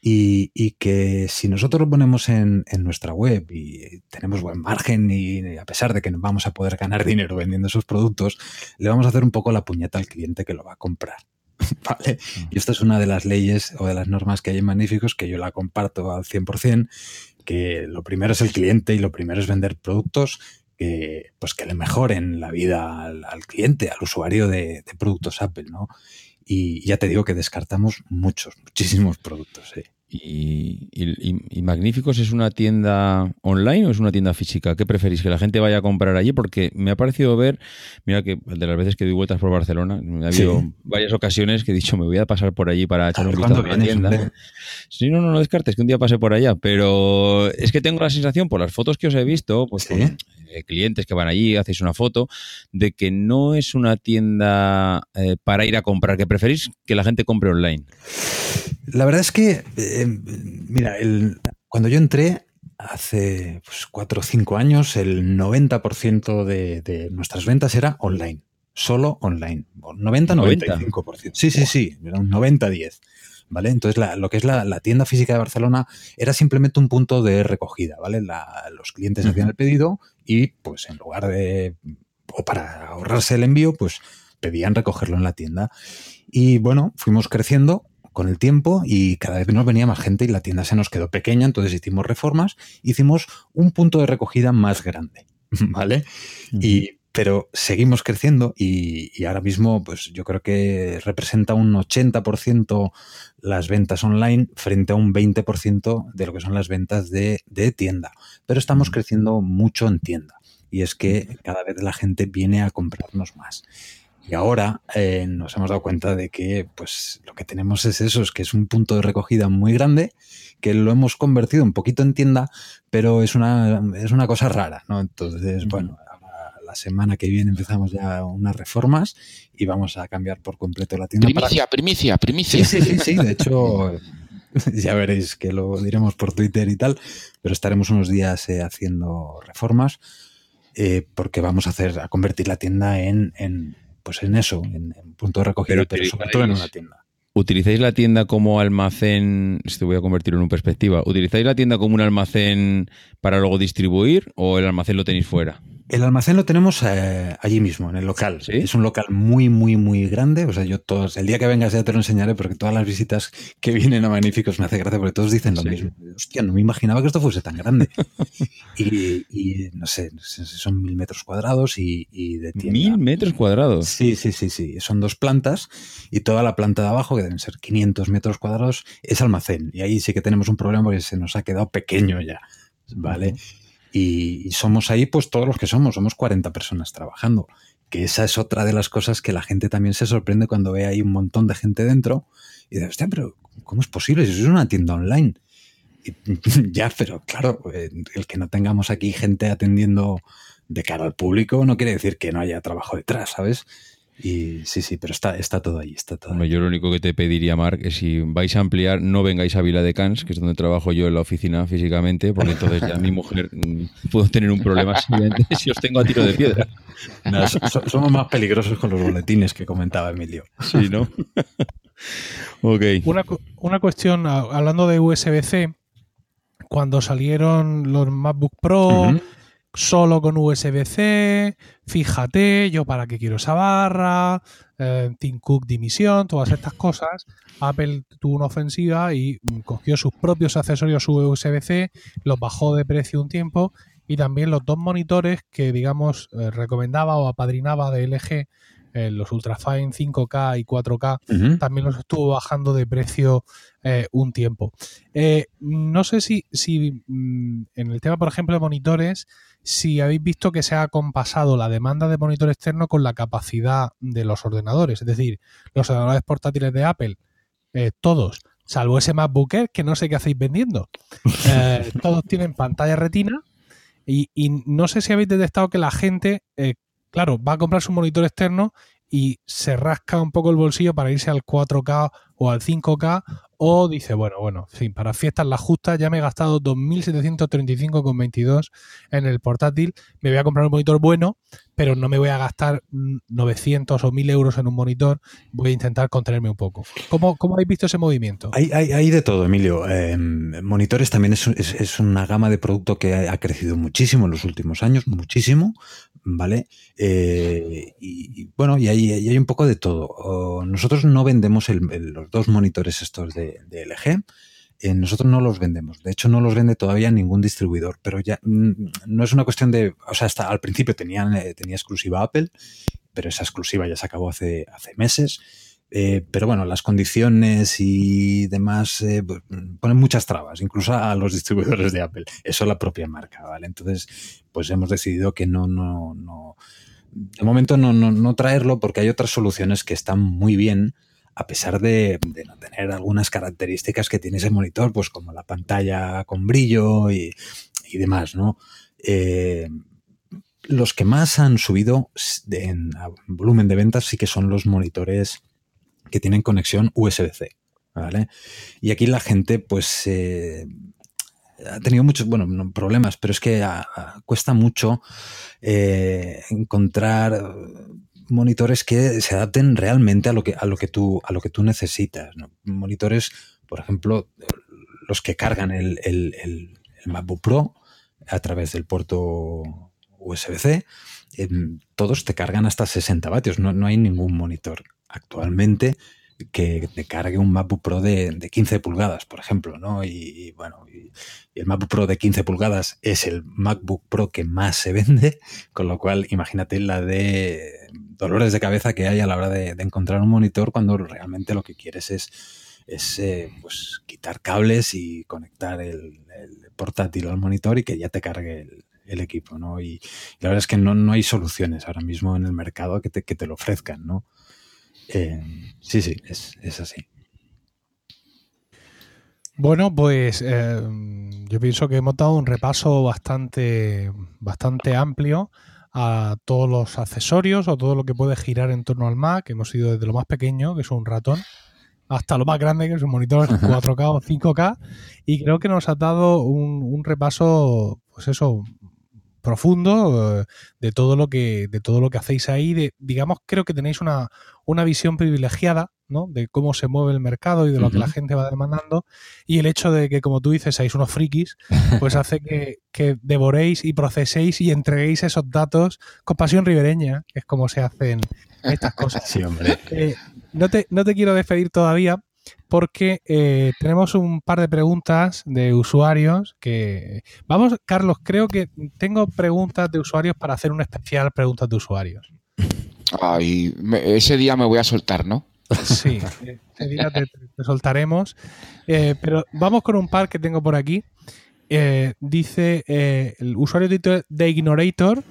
Y, que si nosotros lo ponemos en, en, nuestra web y tenemos buen margen y a pesar de que no vamos a poder ganar dinero vendiendo esos productos, le vamos a hacer un poco la puñeta al cliente que lo va a comprar, ¿vale? Y esto es una de las leyes o de las normas que hay en Magníficos que yo la comparto al 100%, que lo primero es el cliente y lo primero es vender productos que, pues que le mejoren la vida al, cliente, al usuario de, productos Apple, ¿no? Y ya te digo que descartamos muchos, muchísimos productos, sí. Y, y, Magníficos es una tienda online o es una tienda física? ¿Qué preferís? ¿Que la gente vaya a comprar allí? Porque me ha parecido ver, mira que de las veces que doy vueltas por Barcelona, ha habido varias ocasiones que he dicho me voy a pasar por allí para echar un vistazo a la tienda. Sí, no, no, no descartes que un día pase por allá, pero es que tengo la sensación por las fotos que os he visto, pues eh, clientes que van allí, hacéis una foto, de que no es una tienda eh, para ir a comprar, que preferís que la gente compre online. La verdad es que, eh, mira, cuando yo entré hace pues, cuatro o cinco años, el 90% de, de nuestras ventas era online solo online. 90-95%. Sí, sí, sí, era un 90-10. ¿Vale? Entonces, lo que es la, tienda física de Barcelona era simplemente un punto de recogida, ¿vale? los clientes hacían el pedido y, pues, en lugar de o para ahorrarse el envío, pues pedían recogerlo en la tienda. Y bueno, fuimos creciendo con el tiempo y cada vez nos venía más gente y la tienda se nos quedó pequeña, entonces hicimos reformas, hicimos un punto de recogida más grande, ¿vale? Y pero seguimos creciendo y, ahora mismo pues yo creo que representa un 80% las ventas online frente a un 20% de lo que son las ventas de, tienda. Pero estamos creciendo mucho en tienda y es que cada vez la gente viene a comprarnos más. Y ahora eh, nos hemos dado cuenta de que pues lo que tenemos es eso, es que es un punto de recogida muy grande, que lo hemos convertido un poquito en tienda, pero es una, es una cosa rara, ¿no? Entonces, bueno, la semana que viene empezamos ya unas reformas y vamos a cambiar por completo la tienda. Primicia, primicia, primicia. Sí, sí, sí, De hecho, ya veréis que lo diremos por Twitter y tal, pero estaremos unos días eh, haciendo reformas eh, porque vamos a hacer, a convertir la tienda en, pues en eso, en, punto de recogida, pero, sobre todo en una tienda. ¿Utilizáis la tienda como almacén? Te voy a convertir en una perspectiva. ¿Utilizáis la tienda como un almacén para luego distribuir o el almacén lo tenéis fuera? El almacén lo tenemos eh, allí mismo, en el local. Es un local muy, muy, muy grande. O sea, yo todos, el día que vengas ya te lo enseñaré porque todas las visitas que vienen a Magníficos me hace gracia porque todos dicen lo mismo. Hostia, no me imaginaba que esto fuese tan grande. y, no sé, son mil metros cuadrados y, de tienda. ¿Mil metros cuadrados? Sí, sí, sí, sí. Son dos plantas y toda la planta de abajo, que deben ser 500 metros cuadrados, es almacén. Y ahí sí que tenemos un problema porque se nos ha quedado pequeño ya. ¿Vale? Y, somos ahí pues todos los que somos, somos 40 personas trabajando, que esa es otra de las cosas que la gente también se sorprende cuando ve ahí un montón de gente dentro y dice, hostia, pero ¿cómo es posible? Si es una tienda online. ya, pero claro, eh, el que no tengamos aquí gente atendiendo de cara al público no quiere decir que no haya trabajo detrás, ¿sabes? Y sí, sí, pero está, está todo ahí, está todo Yo lo único que te pediría, Mark, es si vais a ampliar, no vengáis a Vila de Cans, que es donde trabajo yo en la oficina físicamente, porque entonces ya mi mujer mm, puedo tener un problema si os tengo a tiro de piedra. somos más peligrosos con los boletines que comentaba Emilio. Sí, ¿no? ok. Una, una cuestión, hablando de USB-C, cuando salieron los MacBook Pro, solo con USB-C, fíjate, yo para qué quiero esa barra, eh, Tim Cook dimisión, todas estas cosas. Apple tuvo una ofensiva y mm, cogió sus propios accesorios USB-C, los bajó de precio un tiempo y también los dos monitores que, digamos, eh, recomendaba o apadrinaba de LG, eh, los Ultrafine 5K y 4K, también los estuvo bajando de precio un tiempo. no sé si, si mm, en el tema, por ejemplo, de monitores, si habéis visto que se ha compasado la demanda de monitor externo con la capacidad de los ordenadores. Es decir, los ordenadores portátiles de Apple, eh, todos, salvo ese MacBook Air, que no sé qué hacéis vendiendo, eh, todos tienen pantalla retina y, no sé si habéis detectado que la gente, eh, claro, va a comprar su monitor externo y se rasca un poco el bolsillo para irse al 4K o al 5K o dice, bueno, bueno, sí, para fiestas las justas ya me he gastado 2.735,22 en el portátil, me voy a comprar un monitor bueno, pero no me voy a gastar 900 o 1.000 euros en un monitor, voy a intentar contenerme un poco. ¿Cómo, cómo habéis visto ese movimiento? Hay, hay, de todo, Emilio. Em, monitores también es, es, una gama de producto que ha crecido muchísimo en los últimos años, muchísimo. ¿Vale? Eh, y, bueno, y hay, hay, un poco de todo. nosotros no vendemos los dos monitores estos de, LG. Eh, nosotros no los vendemos. De hecho, no los vende todavía ningún distribuidor. Pero ya mm, no es una cuestión de. O sea, hasta al principio tenían, eh, tenía exclusiva Apple, pero esa exclusiva ya se acabó hace, hace meses. Eh, pero bueno, las condiciones y demás eh, ponen muchas trabas, incluso a los distribuidores de Apple. Eso la propia marca, ¿vale? Entonces, pues hemos decidido que no, no, no. De momento no, no, no traerlo porque hay otras soluciones que están muy bien, a pesar de, no tener algunas características que tiene ese monitor, pues como la pantalla con brillo y, y demás, ¿no? Eh, los que más han subido en volumen de ventas sí que son los monitores que tienen conexión USB-C. ¿vale? Y aquí la gente, pues, eh, ha tenido muchos, bueno, problemas, pero es que ah, ah, cuesta mucho eh, encontrar monitores que se adapten realmente a lo que, a lo que, tú, a lo que tú necesitas. Monitores, por ejemplo, los que cargan el, el, el, MacBook Pro a través del puerto USB-C todos te cargan hasta 60 vatios. No, no hay ningún monitor actualmente que te cargue un MacBook Pro de, 15 pulgadas, por ejemplo, ¿no? Y, bueno, y, el MacBook Pro de 15 pulgadas es el MacBook Pro que más se vende, con lo cual imagínate la de dolores de cabeza que hay a la hora de, encontrar un monitor cuando realmente lo que quieres es, es eh, pues, quitar cables y conectar el, portátil al monitor y que ya te cargue el, equipo, ¿no? Y, la verdad es que no, no hay soluciones ahora mismo en el mercado que te, que te lo ofrezcan, ¿no? Eh, sí, sí, es, así. Bueno, pues eh, yo pienso que hemos dado un repaso bastante, bastante amplio a todos los accesorios o todo lo que puede girar en torno al Mac. Hemos ido desde lo más pequeño, que es un ratón, hasta lo más grande, que es un monitor 4K o 5K. Y creo que nos ha dado un, un repaso, pues eso, profundo eh, de todo lo que de todo lo que hacéis ahí de, digamos creo que tenéis una, una visión privilegiada ¿no? de cómo se mueve el mercado y de lo que la gente va demandando y el hecho de que como tú dices seáis unos frikis pues hace que, que, devoréis y proceséis y entreguéis esos datos con pasión ribereña que es como se hacen estas cosas sí, hombre. Eh, no, te, no te quiero despedir todavía porque eh, tenemos un par de preguntas de usuarios que... Vamos, Carlos, creo que tengo preguntas de usuarios para hacer un especial preguntas de usuarios. Ay, ese día me voy a soltar, ¿no? Sí, ese día te, soltaremos. Eh, pero vamos con un par que tengo por aquí. Eh, dice el usuario de Ignorator,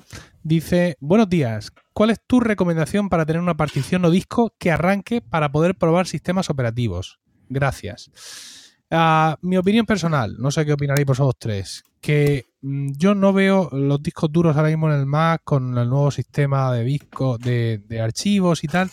dice, buenos días, ¿cuál es tu recomendación para tener una partición o disco que arranque para poder probar sistemas operativos? Gracias. Ah, mi opinión personal, no sé qué opinaréis vosotros tres, que mm, yo no veo los discos duros ahora mismo en el Mac con el nuevo sistema de disco, de, archivos y tal.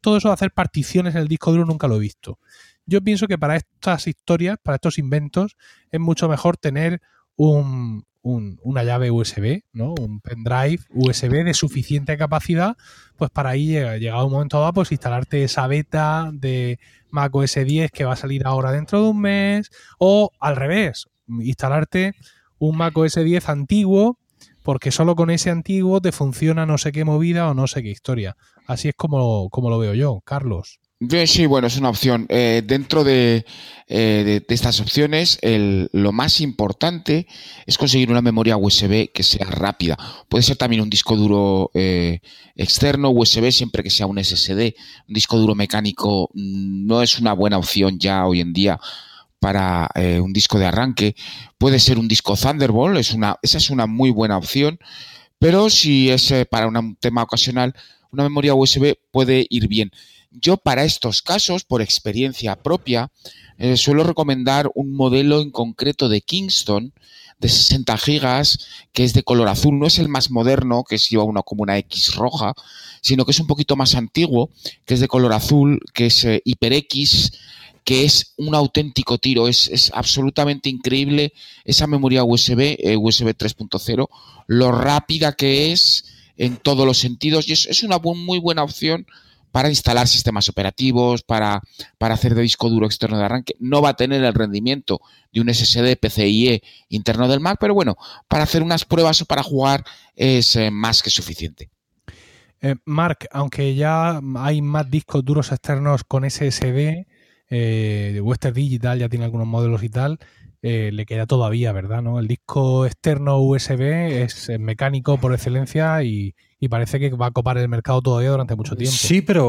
Todo, eso de hacer particiones en el disco duro nunca lo he visto. Yo pienso que para estas historias, para estos inventos, es mucho mejor tener un, una llave USB, ¿no? Un pendrive USB de suficiente capacidad, pues para ahí, llegado un momento dado, pues instalarte esa beta de Mac OS 10 que va a salir ahora dentro de un mes, o al revés, instalarte un Mac OS 10 antiguo, porque solo con ese antiguo te funciona no sé qué movida o no sé qué historia. Así es como, como lo veo yo, Carlos. Sí, bueno, es una opción. Eh, dentro de, eh, estas opciones, lo más importante es conseguir una memoria USB que sea rápida. Puede ser también un disco duro eh, externo, USB, siempre que sea un SSD. Un disco duro mecánico mm, no es una buena opción ya hoy en día para un disco de arranque. Puede ser un disco Thunderbolt, esa es una muy buena opción. Pero si es para un tema ocasional, una memoria USB puede ir bien. Yo para estos casos, por experiencia propia, eh, suelo recomendar un modelo en concreto de Kingston de 60 gigas, que es de color azul, no es el más moderno, que es uno como una X roja, sino que es un poquito más antiguo, que es de color azul, que es eh, HyperX, que es un auténtico tiro, es, absolutamente increíble esa memoria USB, USB 3.0, lo rápida que es en todos los sentidos. Y es una muy buena opción para instalar sistemas operativos, para, para, hacer de disco duro externo de arranque. No va a tener el rendimiento de un SSD PCIe interno del Mac, pero bueno, para hacer unas pruebas o para jugar es eh, más que suficiente. Eh, Mark, aunque ya hay más discos duros externos con SSD, eh, Western Digital ya tiene algunos modelos y tal, eh, le queda todavía, ¿verdad? ¿no? El disco externo USB es mecánico por excelencia y, parece que va a copar el mercado todavía durante mucho tiempo. Sí, pero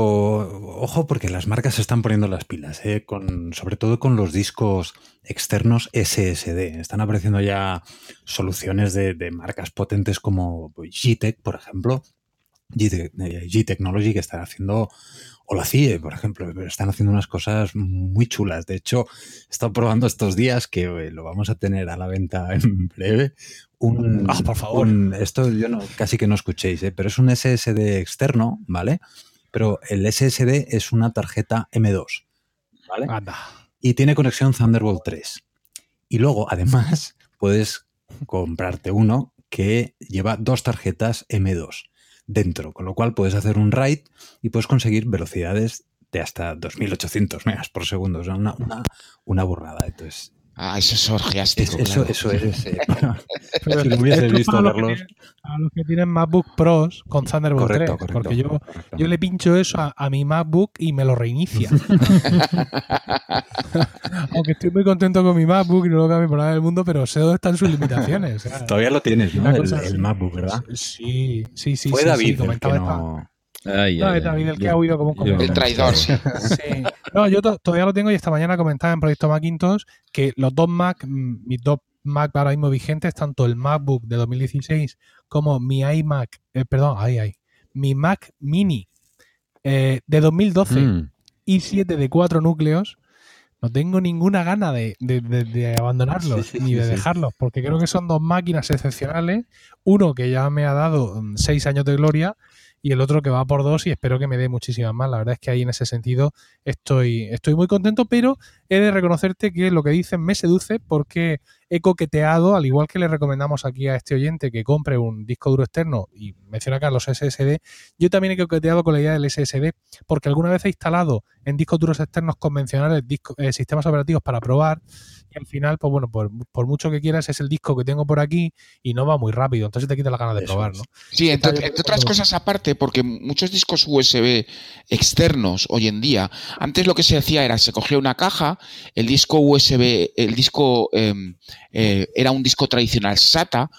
ojo porque las marcas se están poniendo las pilas, ¿eh? con, sobre todo con los discos externos SSD. Están apareciendo ya soluciones de, de marcas potentes como G-Tech, por ejemplo, G-Technology, que está haciendo o la CIE, por ejemplo, están haciendo unas cosas muy chulas. De hecho, he estado probando estos días que eh, lo vamos a tener a la venta en breve. Un, ah, por favor. esto yo no, casi que no escuchéis, ¿eh? pero es un SSD externo, ¿vale? Pero el SSD es una tarjeta M2, ¿vale? Y tiene conexión Thunderbolt 3. Y luego, además, puedes comprarte uno que lleva dos tarjetas M2 dentro, con lo cual puedes hacer un RAID y puedes conseguir velocidades de hasta 2800 megas por segundo, o sea, una, una, burrada. Entonces, Ah, eso es orgiástico. Es- eso, claro. eso es. eh, Pero si lo hubiese visto para los verlos. que- a los que tienen MacBook Pros con Thunderbolt Correcto, 3, correcto. porque yo, correcto. yo le pincho eso a, a mi MacBook y me lo reinicia. Aunque estoy muy contento con mi MacBook y no lo cambio por nada del mundo, pero sé dónde están sus limitaciones. Todavía lo tienes, ¿no? El. MacBook, ¿verdad? Sí, sí, sí. Fue sí, David sí, el que no. Ay, No, ay, es David ay. el que ha oído como un Yo- comentario. El traidor, sí. Sí. No, yo to- todavía lo tengo y esta mañana comentaba en Proyecto Macintosh que los dos Mac, mm, mis dos Mac ahora mismo vigentes, tanto el MacBook de 2016 como mi iMac, eh, perdón, ay, ay, mi Mac Mini eh, de 2012 Mm. y 7 de 4 núcleos, no tengo ninguna gana de, de- de- de abandonarlos Sí, sí, ni de sí. dejarlos, porque creo que son dos máquinas excepcionales. Uno que ya me ha dado 6 años de gloria y el otro que va por dos y espero que me dé muchísimas más. La verdad es que ahí en ese sentido estoy, estoy muy contento, pero he de reconocerte que lo que dicen me seduce porque he coqueteado, al igual que le recomendamos aquí a este oyente que compre un disco duro externo y menciona Carlos SSD, yo también he coqueteado con la idea del SSD porque alguna vez he instalado en discos duros externos convencionales disco- eh, sistemas operativos para probar y al final, pues bueno, por, por mucho que quieras es el disco que tengo por aquí y no va muy rápido, entonces te quita la ganas de Eso probar, es. ¿no? Sí, entre, entre otras cosas aparte, porque muchos discos USB externos hoy en día, antes lo que se hacía era se cogía una caja, el disco USB, el disco eh, eh, era un disco tradicional SATA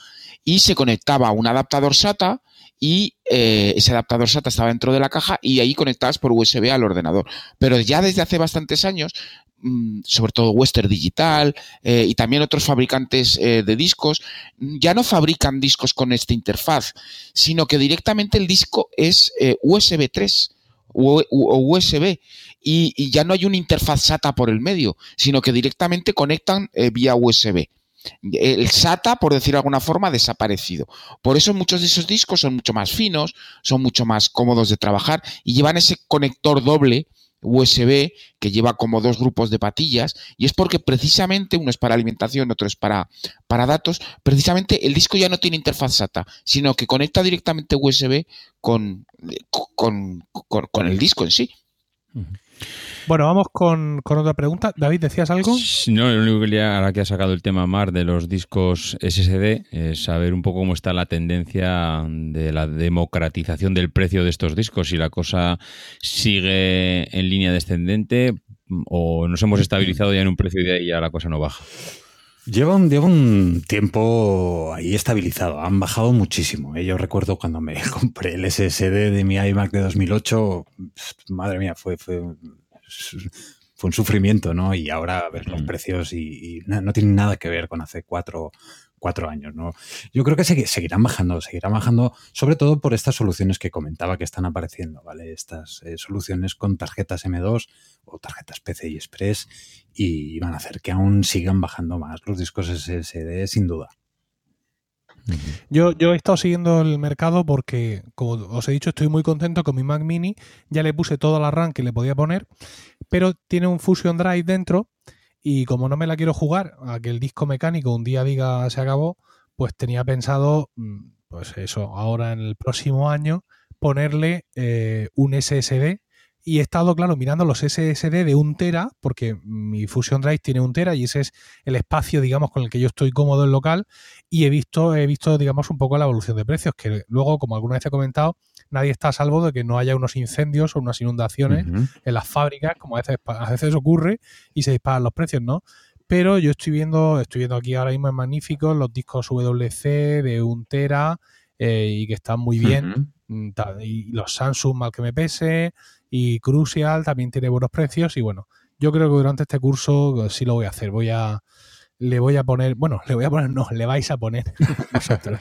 y se conectaba a un adaptador SATA y eh, ese adaptador SATA estaba dentro de la caja y ahí conectabas por USB al ordenador. Pero ya desde hace bastantes años, mm, sobre todo Western Digital eh, y también otros fabricantes de discos, mm, ya no fabrican discos con esta interfaz, sino que directamente el disco es USB 3 o, o USB y, ya no hay una interfaz SATA por el medio, sino que directamente conectan eh, vía USB. El SATA, por decir de alguna forma, ha desaparecido. Por eso muchos de esos discos son mucho más finos, son mucho más cómodos de trabajar y llevan ese conector doble USB que lleva como dos grupos de patillas y es porque precisamente uno es para alimentación, otro es para, para datos, precisamente el disco ya no tiene interfaz SATA, sino que conecta directamente USB con, con, con, con el disco en sí. Bueno, vamos con, con otra pregunta. David, ¿decías algo? No, lo único que ahora que ha sacado el tema Mar de los discos SSD, es saber un poco cómo está la tendencia de la democratización del precio de estos discos. Si la cosa sigue en línea descendente o nos hemos estabilizado ya en un precio y de ahí ya la cosa no baja. Lleva un, lleva un tiempo ahí estabilizado, han bajado muchísimo. ¿eh? Yo recuerdo cuando me compré el SSD de mi iMac de 2008, madre mía, fue, fue, fue un sufrimiento, ¿no? Y ahora ver los Mm. precios y, y no, no tienen nada que ver con hace cuatro, cuatro años, ¿no? Yo creo que segui- seguirán bajando, seguirán bajando, sobre todo por estas soluciones que comentaba que están apareciendo, ¿vale? Estas eh, soluciones con tarjetas M2 o tarjetas PCI Express y van a hacer que aún sigan bajando más los discos SSD, sin duda. Yo, yo he estado siguiendo el mercado porque, como os he dicho, estoy muy contento con mi Mac Mini. Ya le puse toda la RAM que le podía poner, pero tiene un Fusion Drive dentro y como no me la quiero jugar a que el disco mecánico un día diga se acabó, pues tenía pensado, mm, pues eso, ahora en el próximo año ponerle eh, un SSD y he estado, claro, mirando los SSD de un tera, porque mi Fusion Drive tiene un tera y ese es el espacio, digamos, con el que yo estoy cómodo en local y he visto, he visto, digamos, un poco la evolución de precios, que luego, como alguna vez he comentado, nadie está a salvo de que no haya unos incendios o unas inundaciones en las fábricas, como a veces, a veces ocurre, y se disparan los precios, ¿no? Pero yo estoy viendo, estoy viendo aquí ahora mismo en Magníficos los discos WC de un tera eh, y que están muy bien. Mm, Y los Samsung, mal que me pese, y Crucial también tiene buenos precios. Y bueno, yo creo que durante este curso eh, sí lo voy a hacer. Voy a. Le voy a poner, bueno, le voy a poner, no, le vais a poner vosotros.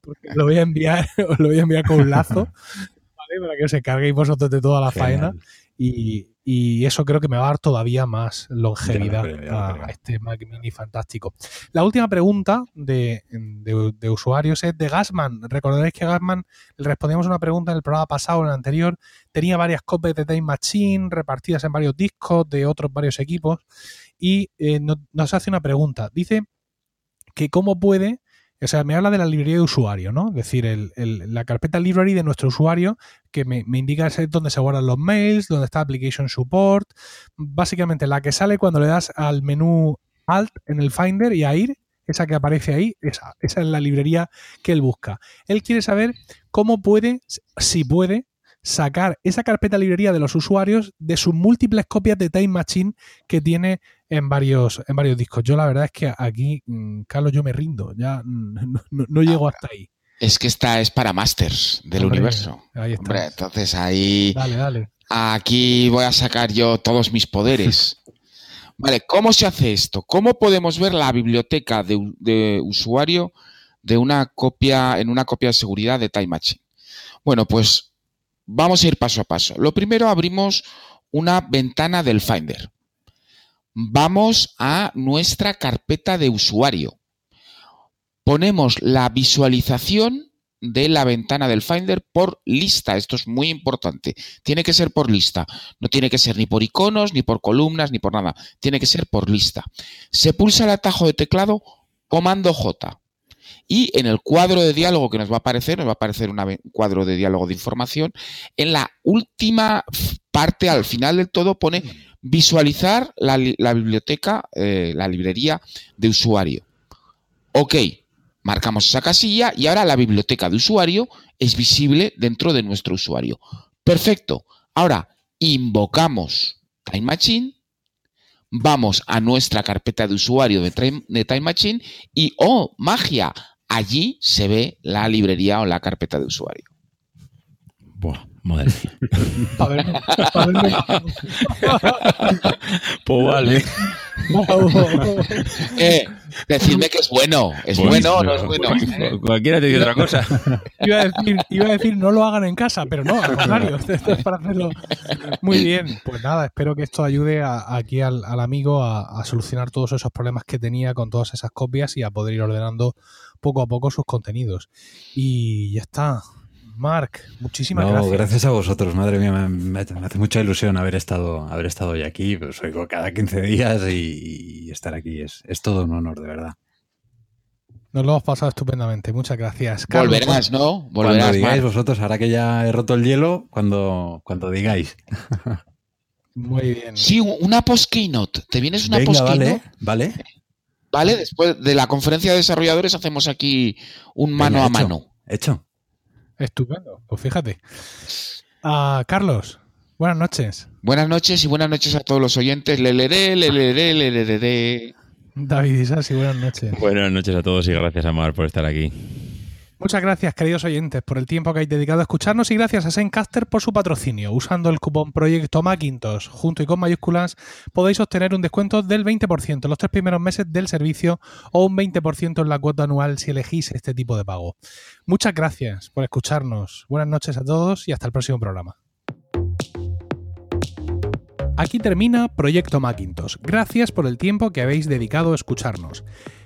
Porque lo voy a enviar, os lo voy a enviar con un lazo, ¿vale? Para que os encarguéis vosotros de toda la faena. Y, y eso creo que me va a dar todavía más longevidad creo, a, este Mac Mini fantástico. La última pregunta de, de- de usuarios es de Gasman. Recordaréis que Gasman le respondíamos una pregunta en el programa pasado, en el anterior. Tenía varias copias de Time Machine repartidas en varios discos de otros varios equipos. Y eh, no- nos hace una pregunta. Dice que cómo puede, o sea, me habla de la librería de usuario, ¿no? Es decir, la carpeta library de nuestro usuario que me, indica dónde se guardan los mails, dónde está Application Support, básicamente la que sale cuando le das al menú Alt en el Finder y a ir, esa que aparece ahí, esa, esa es la librería que él busca. Él quiere saber cómo puede, si puede, sacar esa carpeta librería de los usuarios de sus múltiples copias de Time Machine que tiene en varios, en varios discos. Yo la verdad es que aquí, mm, Carlos, yo me rindo, ya mm, no, llego hasta ahí. Es que esta es para Masters del universo. Ahí está. entonces ahí. Dale, dale. Aquí voy a sacar yo todos mis poderes. vale, ¿cómo se hace esto? ¿Cómo podemos ver la biblioteca de, de usuario de una copia, en una copia de seguridad de Time Machine? Bueno, pues Vamos a ir paso a paso. Lo primero abrimos una ventana del Finder. Vamos a nuestra carpeta de usuario. Ponemos la visualización de la ventana del Finder por lista. Esto es muy importante. Tiene que ser por lista. No tiene que ser ni por iconos, ni por columnas, ni por nada. Tiene que ser por lista. Se pulsa el atajo de teclado Comando J. Y en el cuadro de diálogo que nos va a aparecer, nos va a aparecer un cuadro de diálogo de información. En la última parte, al final del todo, pone visualizar la, biblioteca, eh, la librería de usuario. Ok, marcamos esa casilla y ahora la biblioteca de usuario es visible dentro de nuestro usuario. Perfecto. Ahora invocamos Time Machine vamos a nuestra carpeta de usuario de Time, Machine y, oh, magia, allí se ve la librería o la carpeta de usuario. Madre pues vale. eh, decidme que es bueno. ¿Es bueno o no es bueno? Cualquiera te dice otra cosa. Iba a, decir, iba a decir, no lo hagan en casa, pero no, al contrario. Esto es para hacerlo muy bien. Pues nada, espero que esto ayude aquí al, amigo a, a, solucionar todos esos problemas que tenía con todas esas copias y a poder ir ordenando poco a poco sus contenidos. Y ya está. Mark, muchísimas gracias. Gracias a vosotros, madre mía, me, hace mucha ilusión haber estado, haber estado hoy aquí. Pues oigo cada 15 días y, estar aquí es, es, todo un honor, de verdad. Nos lo hemos pasado estupendamente, muchas gracias. Volverás, ¿no? Volverás, cuando digáis vosotros, ahora que ya he roto el hielo, cuando, cuando digáis. Muy bien. Sí, una post-keynote. ¿Te vienes una post-keynote? Vale, vale. Vale, después de la conferencia de desarrolladores hacemos aquí un mano a mano. Hecho. Estupendo, pues fíjate. Ah, Carlos, buenas noches. Buenas noches y buenas noches a todos los oyentes. Leleré, leleré, leleré. David Isasi, buenas noches. Buenas noches a todos y gracias a Mar por estar aquí. Muchas gracias, queridos oyentes, por el tiempo que habéis dedicado a escucharnos y gracias a Zencaster por su patrocinio. Usando el cupón Proyecto Macintosh junto y con mayúsculas podéis obtener un descuento del 20% en los tres primeros meses del servicio o un 20% en la cuota anual si elegís este tipo de pago. Muchas gracias por escucharnos. Buenas noches a todos y hasta el próximo programa. Aquí termina Proyecto Macintosh. Gracias por el tiempo que habéis dedicado a escucharnos.